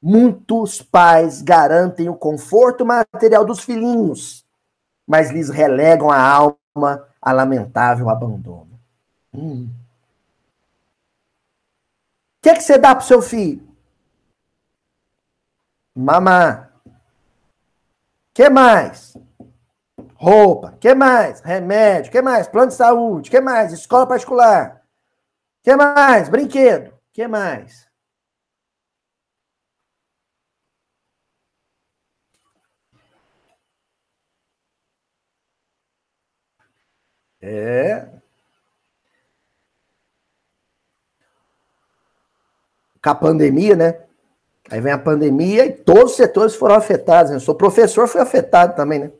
A: Muitos pais garantem o conforto material dos filhinhos, mas lhes relegam a alma a lamentável abandono. Hum. O que, é que você dá para seu filho? Mamá. que mais? Roupa. que mais? Remédio. que mais? Plano de saúde. que mais? Escola particular. que mais? Brinquedo. Que mais? É. Com a pandemia, né? Aí vem a pandemia e todos os setores foram afetados. Né? Eu sou professor, fui afetado também, né?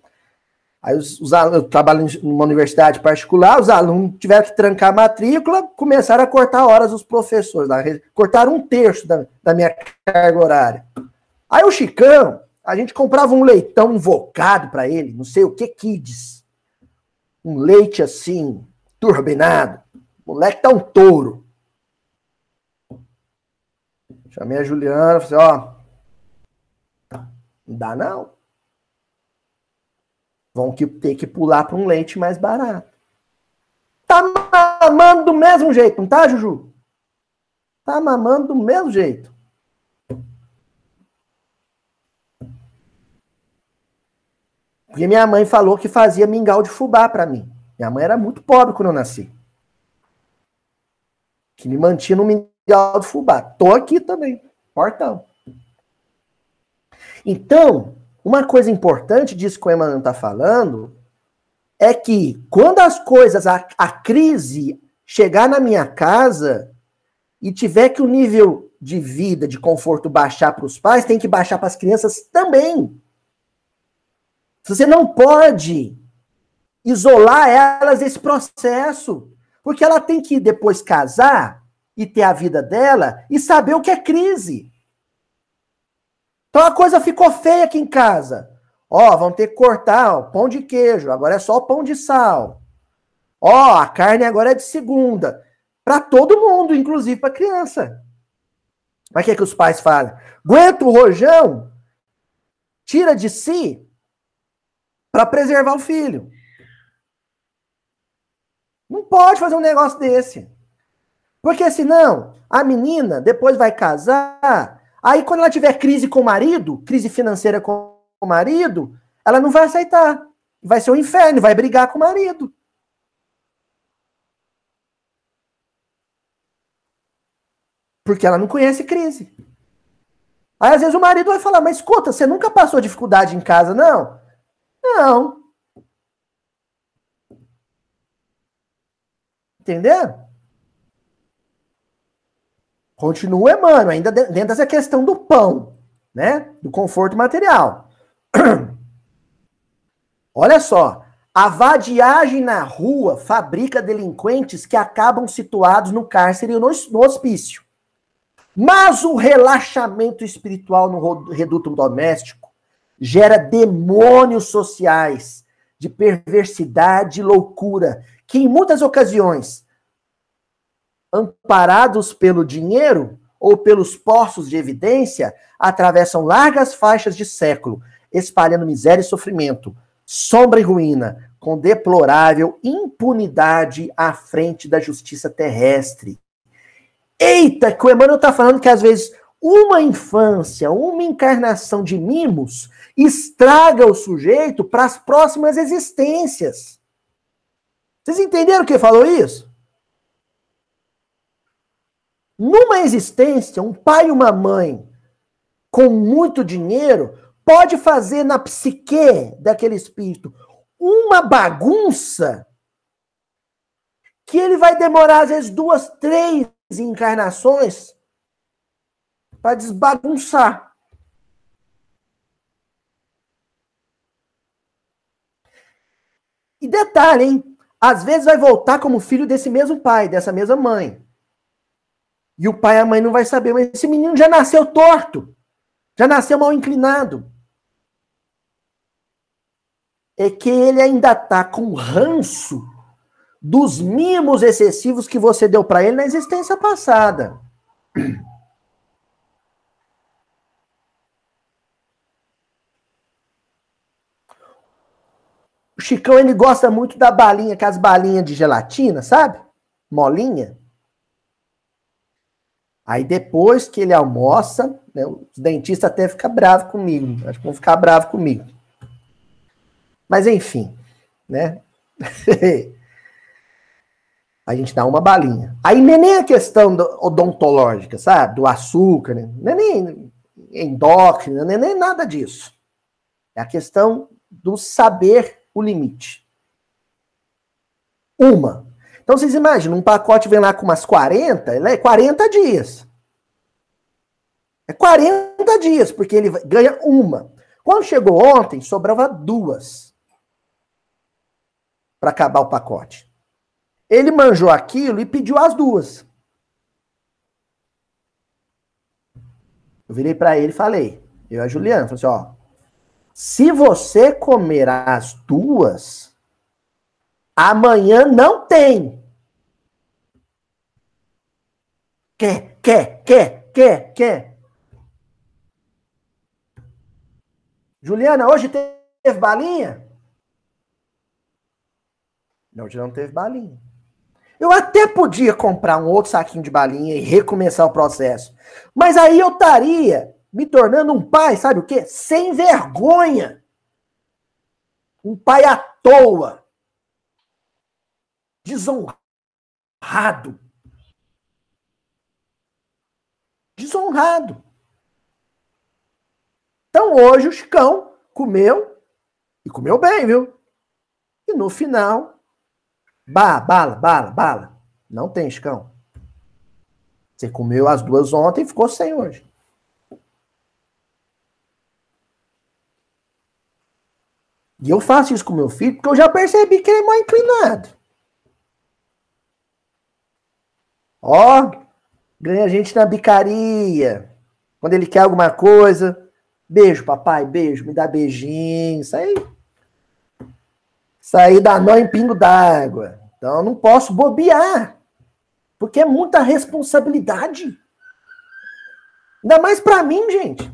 A: Aí os, os eu trabalho numa universidade particular, os alunos tiveram que trancar a matrícula, começaram a cortar horas dos professores. Cortaram um terço da, da minha carga horária. Aí o Chicão, a gente comprava um leitão invocado para ele, não sei o que, kids. Um leite assim, turbinado. O moleque tá um touro. Chamei a Juliana, falei, ó, não dá não. Vão que, ter que pular para um leite mais barato. Tá mamando do mesmo jeito, não tá, Juju? Tá mamando do mesmo jeito. Porque minha mãe falou que fazia mingau de fubá para mim. Minha mãe era muito pobre quando eu nasci. Que me mantinha no mingau de fubá. Tô aqui também, portão. Então, uma coisa importante disso que o Emmanuel está falando é que quando as coisas, a, a crise chegar na minha casa e tiver que o nível de vida, de conforto baixar para os pais, tem que baixar para as crianças também. Você não pode isolar elas desse processo, porque ela tem que depois casar e ter a vida dela e saber o que é crise. Então a coisa ficou feia aqui em casa. Ó, vão ter que cortar o pão de queijo, agora é só o pão de sal. Ó, a carne agora é de segunda. Para todo mundo, inclusive para criança. Mas o que, que os pais falam? Aguenta o rojão, tira de si para preservar o filho. Não pode fazer um negócio desse. Porque senão, a menina depois vai casar, aí quando ela tiver crise com o marido, crise financeira com o marido, ela não vai aceitar. Vai ser um inferno, vai brigar com o marido. Porque ela não conhece crise. Aí às vezes o marido vai falar, mas escuta, você nunca passou dificuldade em casa, não? Não. Entendeu? Continua Emmanuel, ainda dentro dessa questão do pão, né? Do conforto material. (clears throat) Olha só, a vadiagem na rua fabrica delinquentes que acabam situados no cárcere e no hospício. Mas o relaxamento espiritual no reduto doméstico gera demônios sociais de perversidade e loucura, que em muitas ocasiões amparados pelo dinheiro ou pelos poços de evidência, atravessam largas faixas de século, espalhando miséria e sofrimento, sombra e ruína, com deplorável impunidade à frente da justiça terrestre. Eita, que o Emmanuel está falando que às vezes uma infância, uma encarnação de mimos estraga o sujeito para as próximas existências. Vocês entenderam que falou isso? Numa existência, um pai e uma mãe com muito dinheiro pode fazer na psique daquele espírito uma bagunça que ele vai demorar às vezes duas, três encarnações para desbagunçar. E detalhe, hein? Às vezes vai voltar como filho desse mesmo pai, dessa mesma mãe. E o pai e a mãe não vai saber, mas esse menino já nasceu torto. Já nasceu mal inclinado. é que ele ainda tá com ranço dos mimos excessivos que você deu para ele na existência passada. O Chicão, ele gosta muito da balinha, aquelas balinhas de gelatina, sabe? Molinha. Aí depois que ele almoça, né, os dentistas até ficam bravos comigo. Acho que vão ficar bravos comigo. Mas enfim, né? (laughs) a gente dá uma balinha. Aí não é nem a questão odontológica, sabe? Do açúcar, né? não é nem endócrina, não é nem nada disso. É a questão do saber o limite. Uma. Então vocês imaginam, um pacote vem lá com umas 40, ele é 40 dias. É 40 dias, porque ele ganha uma. Quando chegou ontem, sobrava duas para acabar o pacote. Ele manjou aquilo e pediu as duas. Eu virei para ele e falei, eu e a Juliana, falei assim, ó, se você comer as duas, amanhã não tem. Quer, quer, quer, quer, quer. Juliana, hoje teve balinha? Não, hoje não teve balinha. Eu até podia comprar um outro saquinho de balinha e recomeçar o processo. Mas aí eu estaria me tornando um pai, sabe o quê? Sem vergonha. Um pai à toa. Desonrado. Desonrado. Então hoje o Chicão comeu e comeu bem, viu? E no final, bala, bala, bala, bala. Não tem Chicão. Você comeu as duas ontem e ficou sem hoje. E eu faço isso com meu filho porque eu já percebi que ele é mal inclinado. Ó, ganha gente na bicaria. Quando ele quer alguma coisa, beijo, papai, beijo, me dá beijinho, isso aí. Isso aí dá nó em pingo d'água. Então eu não posso bobear. Porque é muita responsabilidade. Ainda mais para mim, gente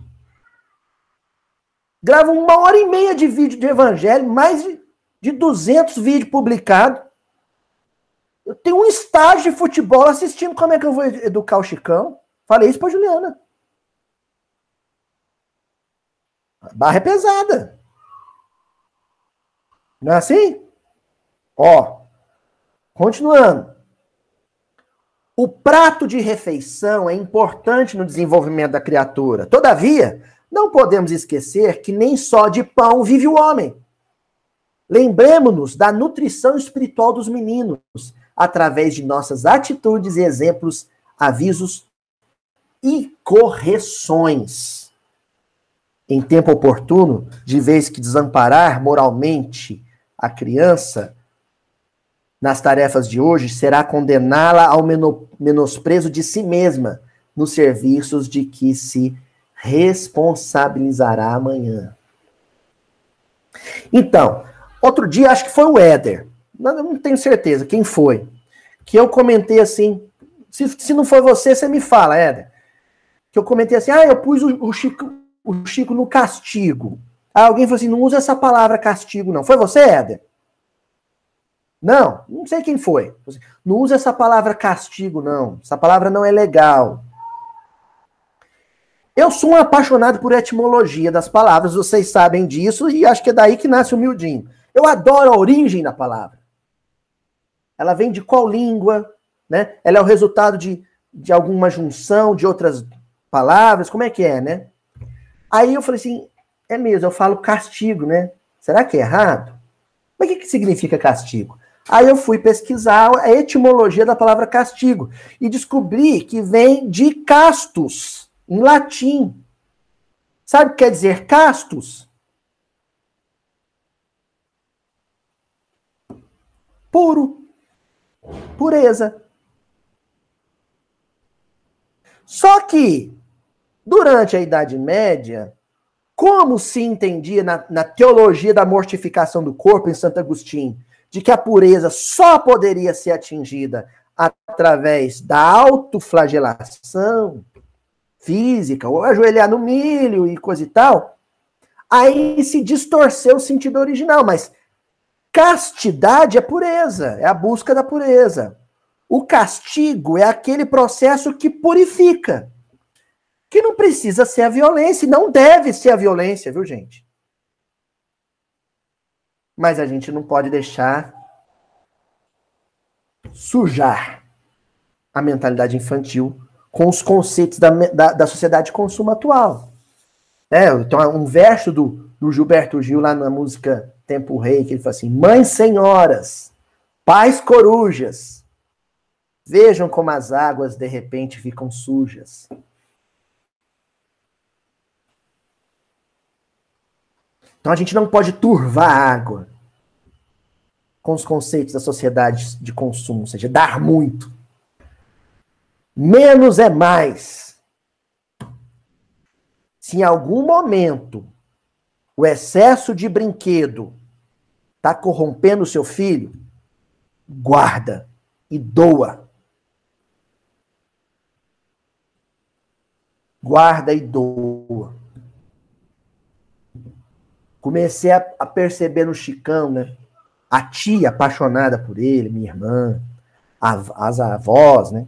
A: gravo uma hora e meia de vídeo de evangelho, mais de, de 200 vídeos publicados. Eu tenho um estágio de futebol assistindo como é que eu vou educar o Chicão. Falei isso pra Juliana. A barra é pesada. Não é assim? Ó, continuando. O prato de refeição é importante no desenvolvimento da criatura. Todavia, não podemos esquecer que nem só de pão vive o homem. Lembremos-nos da nutrição espiritual dos meninos, através de nossas atitudes e exemplos, avisos e correções. Em tempo oportuno, de vez que desamparar moralmente a criança nas tarefas de hoje, será condená-la ao menosprezo de si mesma nos serviços de que se responsabilizará amanhã. Então, outro dia, acho que foi o Éder, não tenho certeza quem foi, que eu comentei assim, se, se não foi você, você me fala, Éder, que eu comentei assim, ah, eu pus o, o, Chico, o Chico no castigo. Aí alguém falou assim, não usa essa palavra castigo não. Foi você, Éder? Não, não sei quem foi. Não usa essa palavra castigo não, essa palavra não é legal. Eu sou um apaixonado por etimologia das palavras, vocês sabem disso, e acho que é daí que nasce o miudinho. Eu adoro a origem da palavra. Ela vem de qual língua, né? Ela é o resultado de, de alguma junção de outras palavras, como é que é, né? Aí eu falei assim, é mesmo, eu falo castigo, né? Será que é errado? Mas o que, que significa castigo? Aí eu fui pesquisar a etimologia da palavra castigo e descobri que vem de castus, em latim. Sabe o que quer dizer castos? Puro. Pureza. Só que, durante a Idade Média, como se entendia na, na teologia da mortificação do corpo em Santo Agostinho, de que a pureza só poderia ser atingida através da autoflagelação física, ou ajoelhar no milho e coisa e tal, aí se distorceu o sentido original, mas castidade é pureza, é a busca da pureza. O castigo é aquele processo que purifica que não precisa ser a violência, e não deve ser a violência, viu, gente? Mas a gente não pode deixar sujar a mentalidade infantil com os conceitos da, da, da sociedade de consumo atual. É, então, um verso do, do Gilberto Gil lá na música Tempo Rei, que ele fala assim: Mães senhoras, pais corujas, vejam como as águas de repente ficam sujas. Então a gente não pode turvar a água com os conceitos da sociedade de consumo, ou seja, dar muito. Menos é mais. Se em algum momento o excesso de brinquedo está corrompendo o seu filho, guarda e doa. Guarda e doa. Comecei a, a perceber no Chicão, né? A tia apaixonada por ele, minha irmã, a, as avós, né?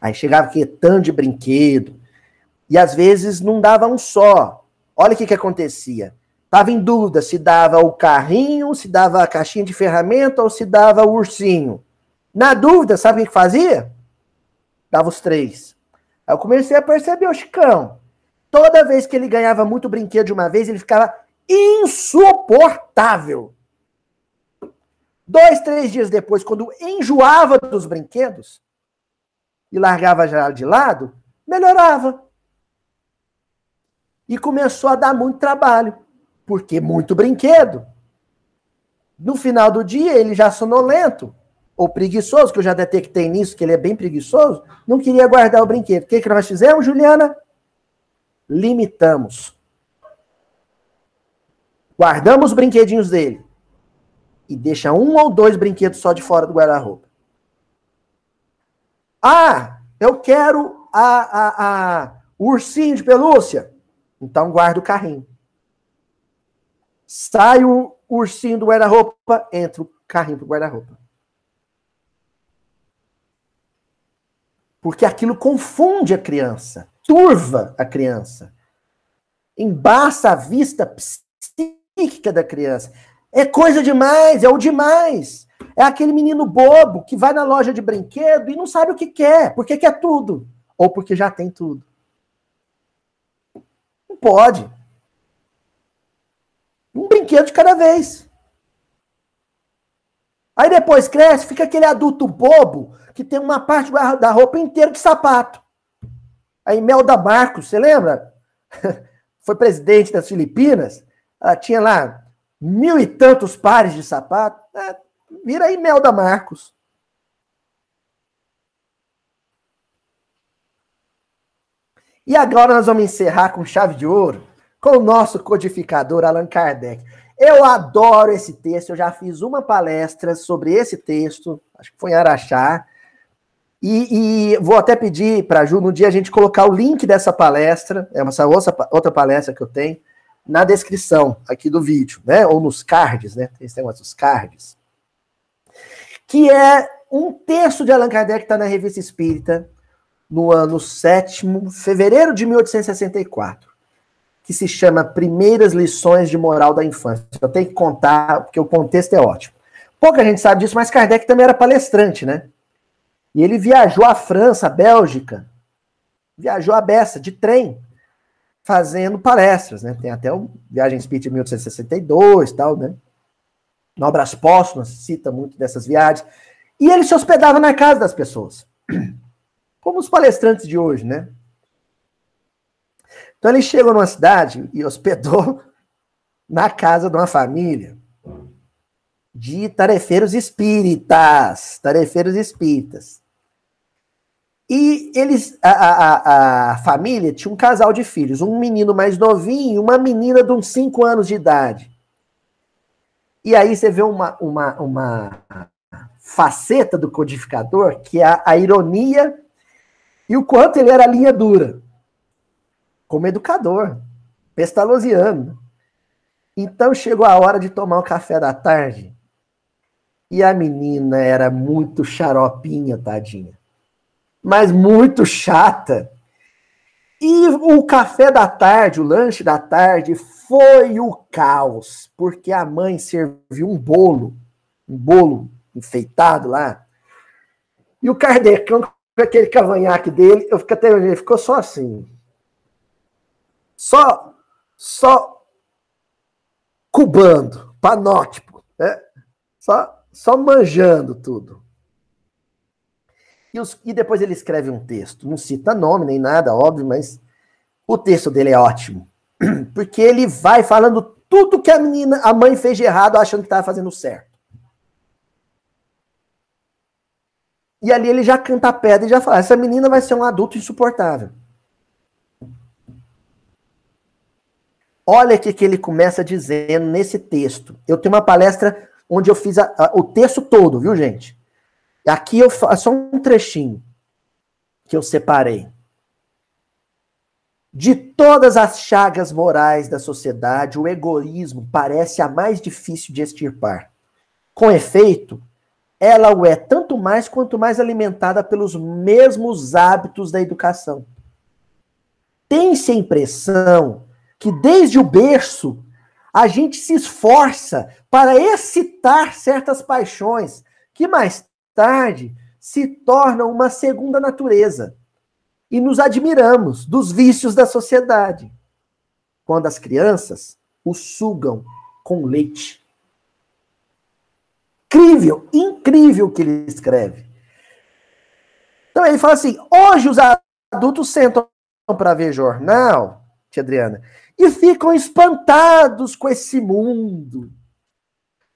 A: Aí chegava quietando de brinquedo. E às vezes não dava um só. Olha o que, que acontecia. Tava em dúvida se dava o carrinho, se dava a caixinha de ferramenta ou se dava o ursinho. Na dúvida, sabe o que fazia? Dava os três. Aí eu comecei a perceber o Chicão. Toda vez que ele ganhava muito brinquedo de uma vez, ele ficava insuportável. Dois, três dias depois, quando enjoava dos brinquedos e largava já de lado, melhorava. E começou a dar muito trabalho, porque muito brinquedo. No final do dia, ele já sonolento, ou preguiçoso, que eu já detectei nisso, que ele é bem preguiçoso, não queria guardar o brinquedo. O que, que nós fizemos, Juliana? Limitamos. Guardamos os brinquedinhos dele. E deixa um ou dois brinquedos só de fora do guarda-roupa. Ah, eu quero a, a, a, o ursinho de pelúcia. Então guarda o carrinho. Sai o ursinho do guarda-roupa, entra o carrinho pro guarda-roupa. Porque aquilo confunde a criança, turva a criança, embaça a vista psíquica da criança. É coisa demais, é o demais. É aquele menino bobo que vai na loja de brinquedo e não sabe o que quer, porque quer tudo. Ou porque já tem tudo. Não pode. Um brinquedo de cada vez. Aí depois cresce, fica aquele adulto bobo que tem uma parte da roupa inteira de sapato. Aí Melda Marcos, você lembra? (laughs) Foi presidente das Filipinas. Ela tinha lá mil e tantos pares de sapato. É, vira aí Melda Marcos. E agora nós vamos encerrar com chave de ouro com o nosso codificador Allan Kardec. Eu adoro esse texto, eu já fiz uma palestra sobre esse texto, acho que foi em Araxá. E, e vou até pedir para a Ju, no dia a gente colocar o link dessa palestra, é uma outra, palestra que eu tenho, na descrição aqui do vídeo, né? Ou nos cards, né? Tem esse negócio dos cards. Que é um texto de Allan Kardec que está na Revista Espírita, no ano 7 fevereiro de 1864, que se chama Primeiras Lições de Moral da Infância. Eu tenho que contar, porque o contexto é ótimo. Pouca gente sabe disso, mas Kardec também era palestrante, né? E ele viajou à França, à Bélgica, viajou a beça de trem fazendo palestras, né? Tem até o Viagem Espírita de 1862 tal, né? Obras Póstumas cita muito dessas viagens. E ele se hospedava na casa das pessoas. Como os palestrantes de hoje, né? Então ele chegou numa cidade e hospedou (laughs) na casa de uma família de tarefeiros espíritas, tarefeiros espíritas. E eles, a, a, a, família tinha um casal de filhos, um menino mais novinho e uma menina de uns 5 anos de idade. E aí você vê uma, uma, uma faceta do codificador, que é a, a ironia e o quanto ele era linha dura, como educador, pestalosiano. Então chegou a hora de tomar o café da tarde. E a menina era muito xaropinha, tadinha mas muito chata. E o café da tarde, o lanche da tarde, foi o caos, porque a mãe serviu um bolo, um bolo enfeitado lá. E o Kardecão, com aquele cavanhaque dele, eu fico até ele ficou só assim. Só, só cubando, panótipo, né? Só, só manjando tudo. E, os, e depois ele escreve um texto. Não cita nome nem nada, óbvio, mas o texto dele é ótimo. (clears throat) Porque ele vai falando tudo que a menina, a mãe fez de errado, achando que estava fazendo certo. E ali ele já canta a pedra e já fala: essa menina vai ser um adulto insuportável. Olha o que ele começa dizendo nesse texto. Eu tenho uma palestra onde eu fiz a, a, o texto todo, viu, gente? Aqui eu faço só um trechinho que eu separei. De todas as chagas morais da sociedade, o egoísmo parece a mais difícil de extirpar. Com efeito, ela o é tanto mais quanto mais alimentada pelos mesmos hábitos da educação. Tem-se a impressão que desde o berço a gente se esforça para excitar certas paixões que mais tarde se tornam uma segunda natureza. E nos admiramos dos vícios da sociedade. Quando as crianças o sugam com leite. Incrível, incrível o que ele escreve. Então ele fala assim: hoje os adultos sentam para ver jornal, tia Adriana, e ficam espantados com esse mundo.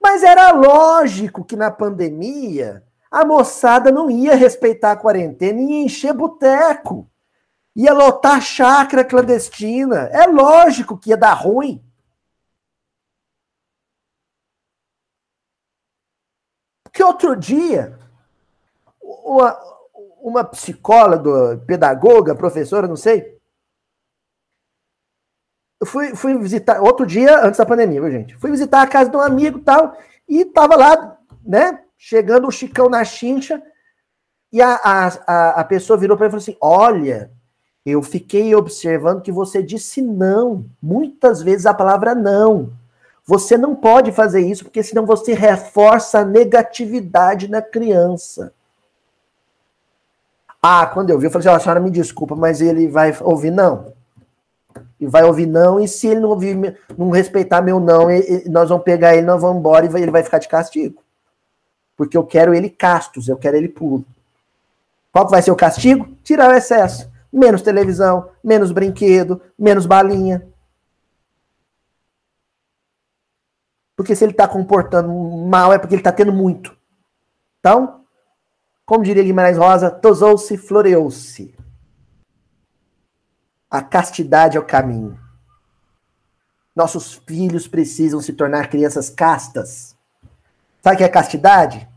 A: Mas era lógico que na pandemia a moçada não ia respeitar a quarentena e encher boteco. Ia lotar chácara clandestina. É lógico que ia dar ruim. Que outro dia, uma, uma psicóloga, pedagoga, professora, não sei, eu fui, fui visitar, outro dia, antes da pandemia, viu, gente? Fui visitar a casa de um amigo e tal, e tava lá, né, chegando o Chicão na chincha, e a, a, a pessoa virou para ele e falou assim: Olha, eu fiquei observando que você disse não. Muitas vezes a palavra não. Você não pode fazer isso, porque senão você reforça a negatividade na criança. Ah, quando eu vi, eu falei assim: oh, a senhora me desculpa, mas ele vai ouvir não. E vai ouvir não, e se ele não ouvir, não respeitar meu não, nós vamos pegar ele, nós vamos embora e ele vai ficar de castigo. Porque eu quero ele castos, eu quero ele puro. Qual vai ser o castigo? Tirar o excesso. Menos televisão, menos brinquedo, menos balinha. Porque se ele está comportando mal é porque ele está tendo muito. Então, como diria Guimarães Rosa, tosou-se, floreou-se. A castidade é o caminho. Nossos filhos precisam se tornar crianças castas Sabe o que é castidade?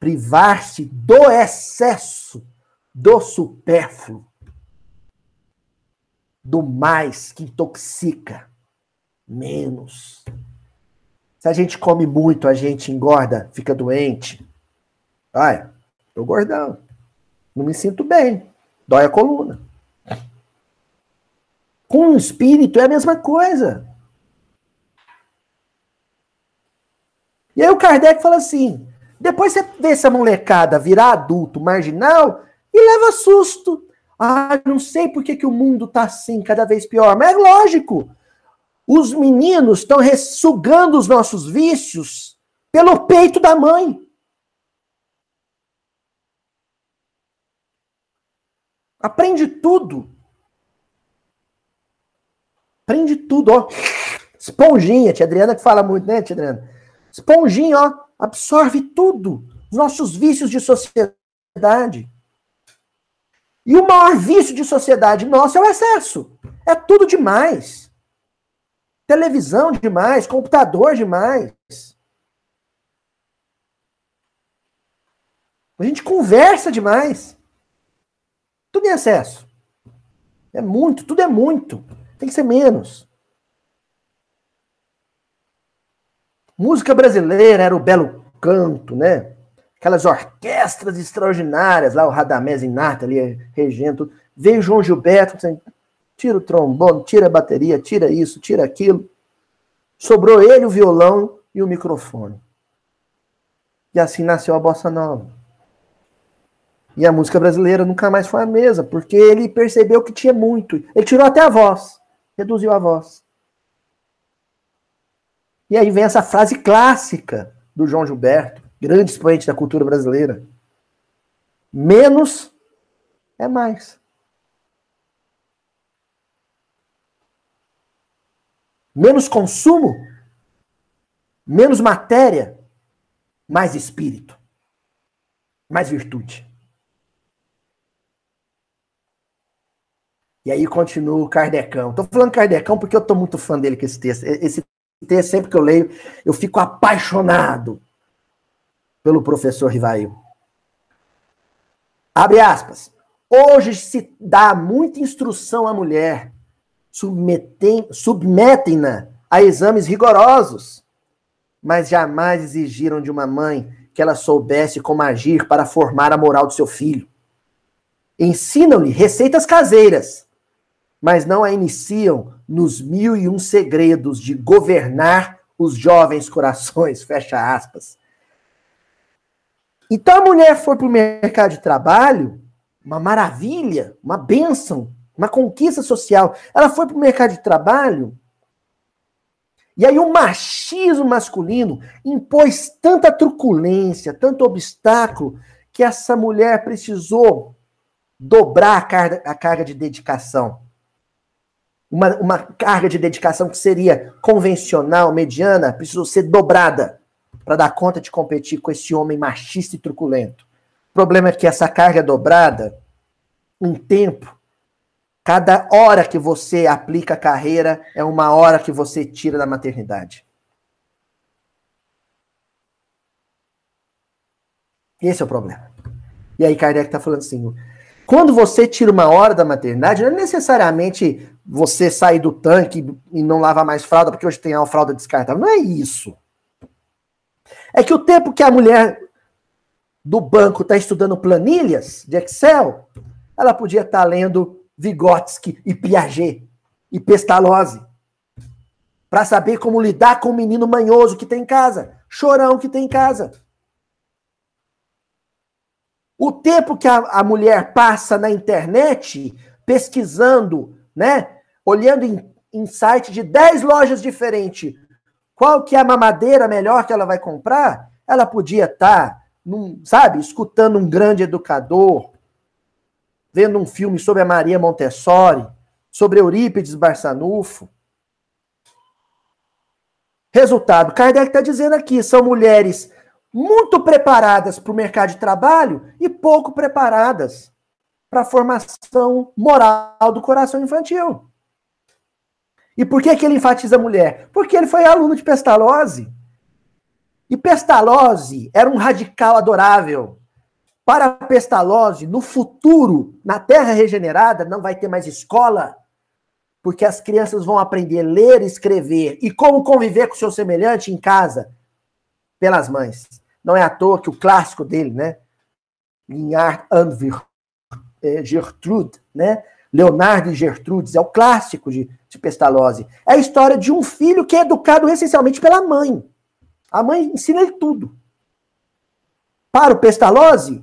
A: Privar-se do excesso, do supérfluo, do mais que intoxica, menos. Se a gente come muito, a gente engorda, fica doente. Ai, tô gordão. Não me sinto bem. Dói a coluna. Com o espírito é a mesma coisa. E aí o Kardec fala assim: depois você vê essa molecada virar adulto, marginal, e leva susto. Ah, não sei por que, que o mundo tá assim, cada vez pior. Mas é lógico. Os meninos estão ressugando os nossos vícios pelo peito da mãe. Aprende tudo. Aprende tudo, ó. Esponjinha, tia Adriana que fala muito, né, tia Adriana? Esponjinha, ó, absorve tudo. Nossos vícios de sociedade. E o maior vício de sociedade nossa é o excesso. É tudo demais. Televisão demais, computador demais. A gente conversa demais. Tudo em excesso. É muito, tudo é muito. Tem que ser menos. Música brasileira era o belo canto, né? Aquelas orquestras extraordinárias, lá o Radamés Inata ali regendo. Veio João Gilberto, tira o trombone, tira a bateria, tira isso, tira aquilo. Sobrou ele, o violão e o microfone. E assim nasceu a bossa nova. E a música brasileira nunca mais foi a mesma, porque ele percebeu que tinha muito. Ele tirou até a voz, reduziu a voz. E aí vem essa frase clássica do João Gilberto, grande expoente da cultura brasileira. Menos é mais. Menos consumo, menos matéria, mais espírito, mais virtude. E aí continua o Kardecão. Tô falando Kardecão porque eu tô muito fã dele com esse texto. Esse texto, sempre que eu leio, eu fico apaixonado pelo professor Rivail. Abre aspas. Hoje se dá muita instrução à mulher, submetem-na a exames rigorosos, mas jamais exigiram de uma mãe que ela soubesse como agir para formar a moral do seu filho. Ensinam-lhe receitas caseiras, mas não a iniciam nos mil e um segredos de governar os jovens corações, (laughs) fecha aspas. Então a mulher foi para o mercado de trabalho, uma maravilha, uma bênção, uma conquista social. Ela foi para o mercado de trabalho, e aí o machismo masculino impôs tanta truculência, tanto obstáculo, que essa mulher precisou dobrar a carga, a carga de dedicação uma, uma carga de dedicação que seria convencional, mediana, precisou ser dobrada para dar conta de competir com esse homem machista e truculento. O problema é que essa carga é dobrada em tempo. Cada hora que você aplica a carreira é uma hora que você tira da maternidade. Esse é o problema. E aí Kardec está falando assim, quando você tira uma hora da maternidade, não é necessariamente você sair do tanque e não lavar mais fralda, porque hoje tem a fralda descartável. Não é isso. É que o tempo que a mulher do banco está estudando planilhas de Excel, ela podia estar tá lendo Vygotsky e Piaget e Pestalozzi para saber como lidar com o menino manhoso que tem em casa, chorão que tem em casa. O tempo que a, a mulher passa na internet pesquisando, né? Olhando em, em site de 10 lojas diferentes, qual que é a mamadeira melhor que ela vai comprar? Ela podia estar, tá sabe, escutando um grande educador, vendo um filme sobre a Maria Montessori, sobre Eurípides Barçanufo. Resultado, Kardec está dizendo aqui, são mulheres muito preparadas para o mercado de trabalho e pouco preparadas para a formação moral do coração infantil. E por que, que ele enfatiza a mulher? Porque ele foi aluno de Pestalozzi. E Pestalozzi era um radical adorável. Para Pestalozzi, no futuro, na Terra regenerada, não vai ter mais escola, porque as crianças vão aprender a ler, escrever e como conviver com seu semelhante em casa pelas mães. Não é à toa que o clássico dele, né? Linhar Anvir é, Gertrude, né? Leonardo e Gertrudes, é o clássico de, de Pestalozzi. É a história de um filho que é educado essencialmente pela mãe. A mãe ensina ele tudo. Para o Pestalozzi,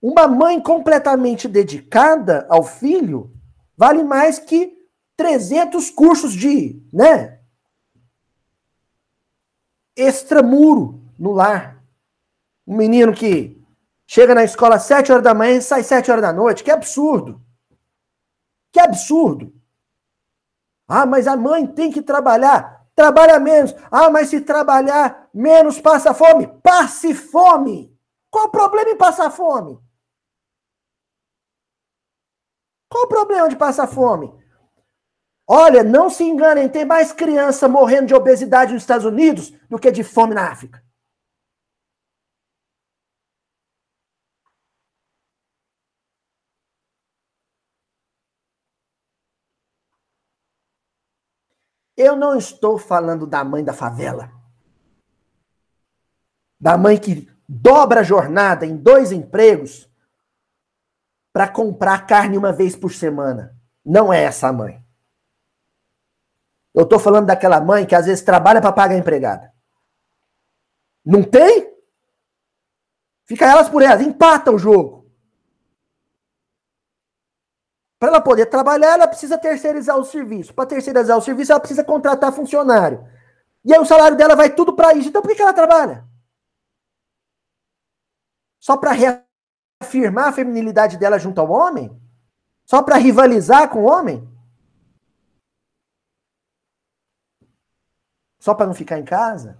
A: uma mãe completamente dedicada ao filho vale mais que 300 cursos de, né? Extramuro no lar. Um menino que chega na escola às 7 horas da manhã e sai às 7 horas da noite. Que absurdo. Que absurdo. Ah, mas a mãe tem que trabalhar. Trabalha menos. Ah, mas se trabalhar menos, passa fome. Passe fome. Qual o problema em passar fome? Qual o problema de passar fome? Olha, não se enganem, tem mais criança morrendo de obesidade nos Estados Unidos do que de fome na África. Eu não estou falando da mãe da favela. Da mãe que dobra a jornada em dois empregos para comprar carne uma vez por semana. Não é essa mãe. Eu estou falando daquela mãe que às vezes trabalha para pagar a empregada. Não tem? Fica elas por elas, empata o jogo. Para ela poder trabalhar, ela precisa terceirizar o serviço. Para terceirizar o serviço, ela precisa contratar funcionário. E aí o salário dela vai tudo para isso. Então por que ela trabalha? Só para reafirmar a feminilidade dela junto ao homem? Só para rivalizar com o homem? Só para não ficar em casa?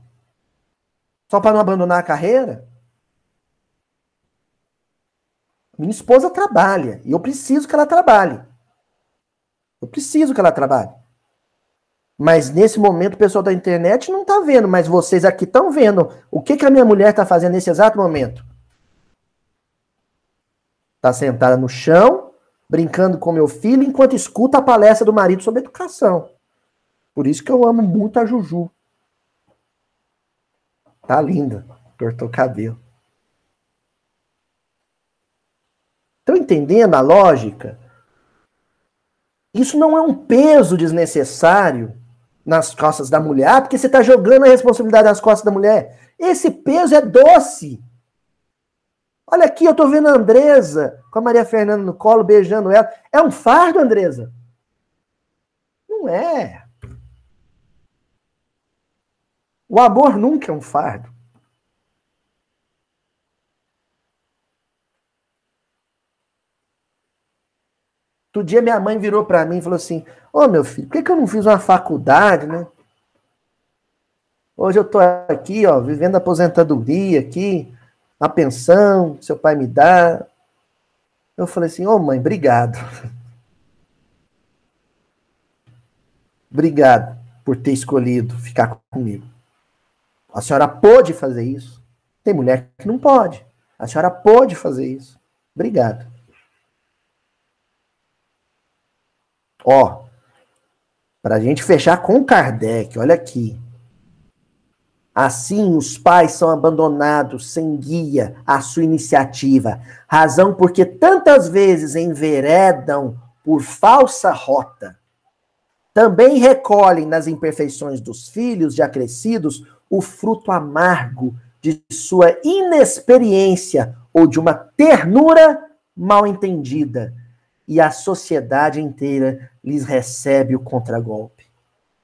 A: Só para não abandonar a carreira? Minha esposa trabalha e eu preciso que ela trabalhe. Eu preciso que ela trabalhe. Mas nesse momento o pessoal da internet não está vendo, mas vocês aqui estão vendo o que, que a minha mulher está fazendo nesse exato momento. Está sentada no chão, brincando com meu filho, enquanto escuta a palestra do marido sobre educação. Por isso que eu amo muito a Juju. Tá linda. Cortou cabelo. Estão entendendo a lógica? Isso não é um peso desnecessário nas costas da mulher, porque você está jogando a responsabilidade nas costas da mulher. Esse peso é doce. Olha aqui, eu estou vendo a Andresa com a Maria Fernanda no colo, beijando ela. É um fardo, Andresa? Não é. O amor nunca é um fardo. Outro dia minha mãe virou para mim e falou assim: Ô oh, meu filho, por que, que eu não fiz uma faculdade, né? Hoje eu tô aqui, ó, vivendo aposentadoria aqui, a pensão, seu pai me dá. Eu falei assim: Ô oh, mãe, obrigado. (laughs) obrigado por ter escolhido ficar comigo. A senhora pôde fazer isso. Tem mulher que não pode. A senhora pôde fazer isso. Obrigado. Ó, para a gente fechar com Kardec, olha aqui. Assim, os pais são abandonados sem guia à sua iniciativa, razão porque tantas vezes enveredam por falsa rota. Também recolhem nas imperfeições dos filhos já crescidos o fruto amargo de sua inexperiência ou de uma ternura mal entendida, e a sociedade inteira lhes recebe o contragolpe.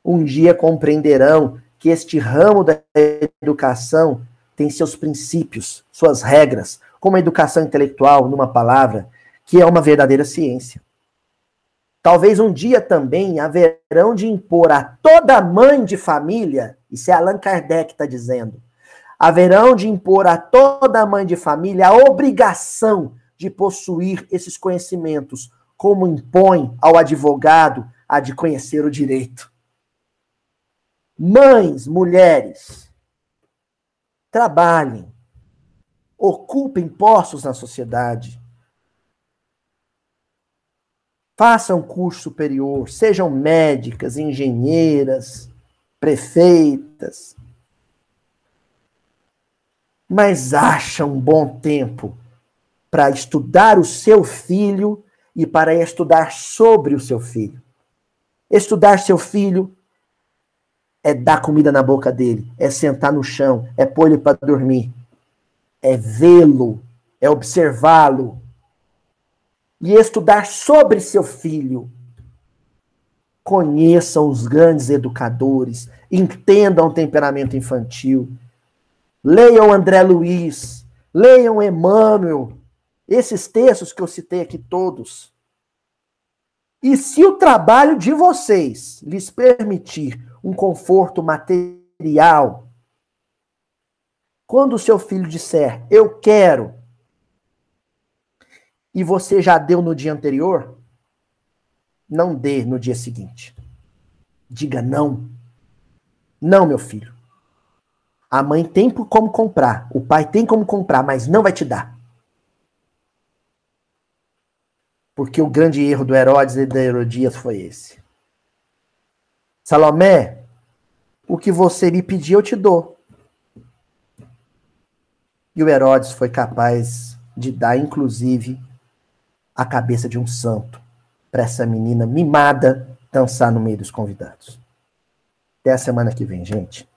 A: Um dia compreenderão que este ramo da educação tem seus princípios, suas regras, como a educação intelectual, numa palavra, que é uma verdadeira ciência. Talvez um dia também haverão de impor a toda mãe de família, isso é Allan Kardec que está dizendo, haverão de impor a toda mãe de família a obrigação de possuir esses conhecimentos, como impõe ao advogado a de conhecer o direito. Mães, mulheres, trabalhem, ocupem postos na sociedade, façam curso superior, sejam médicas, engenheiras, prefeitas, mas acham um bom tempo para estudar o seu filho e para estudar sobre o seu filho. Estudar seu filho é dar comida na boca dele, é sentar no chão, é pôr ele para dormir, é vê-lo, é observá-lo. E estudar sobre seu filho. Conheçam os grandes educadores, entendam o temperamento infantil. Leiam André Luiz, leiam Emmanuel, esses textos que eu citei aqui todos. E se o trabalho de vocês lhes permitir um conforto material, quando o seu filho disser, eu quero, e você já deu no dia anterior, não dê no dia seguinte. Diga não. Não, meu filho. A mãe tem como comprar, o pai tem como comprar, mas não vai te dar. Porque o grande erro do Herodes e da Herodias foi esse. Salomé, o que você me pediu eu te dou. E o Herodes foi capaz de dar, inclusive, a cabeça de um santo para essa menina mimada dançar no meio dos convidados. Até a semana que vem, gente.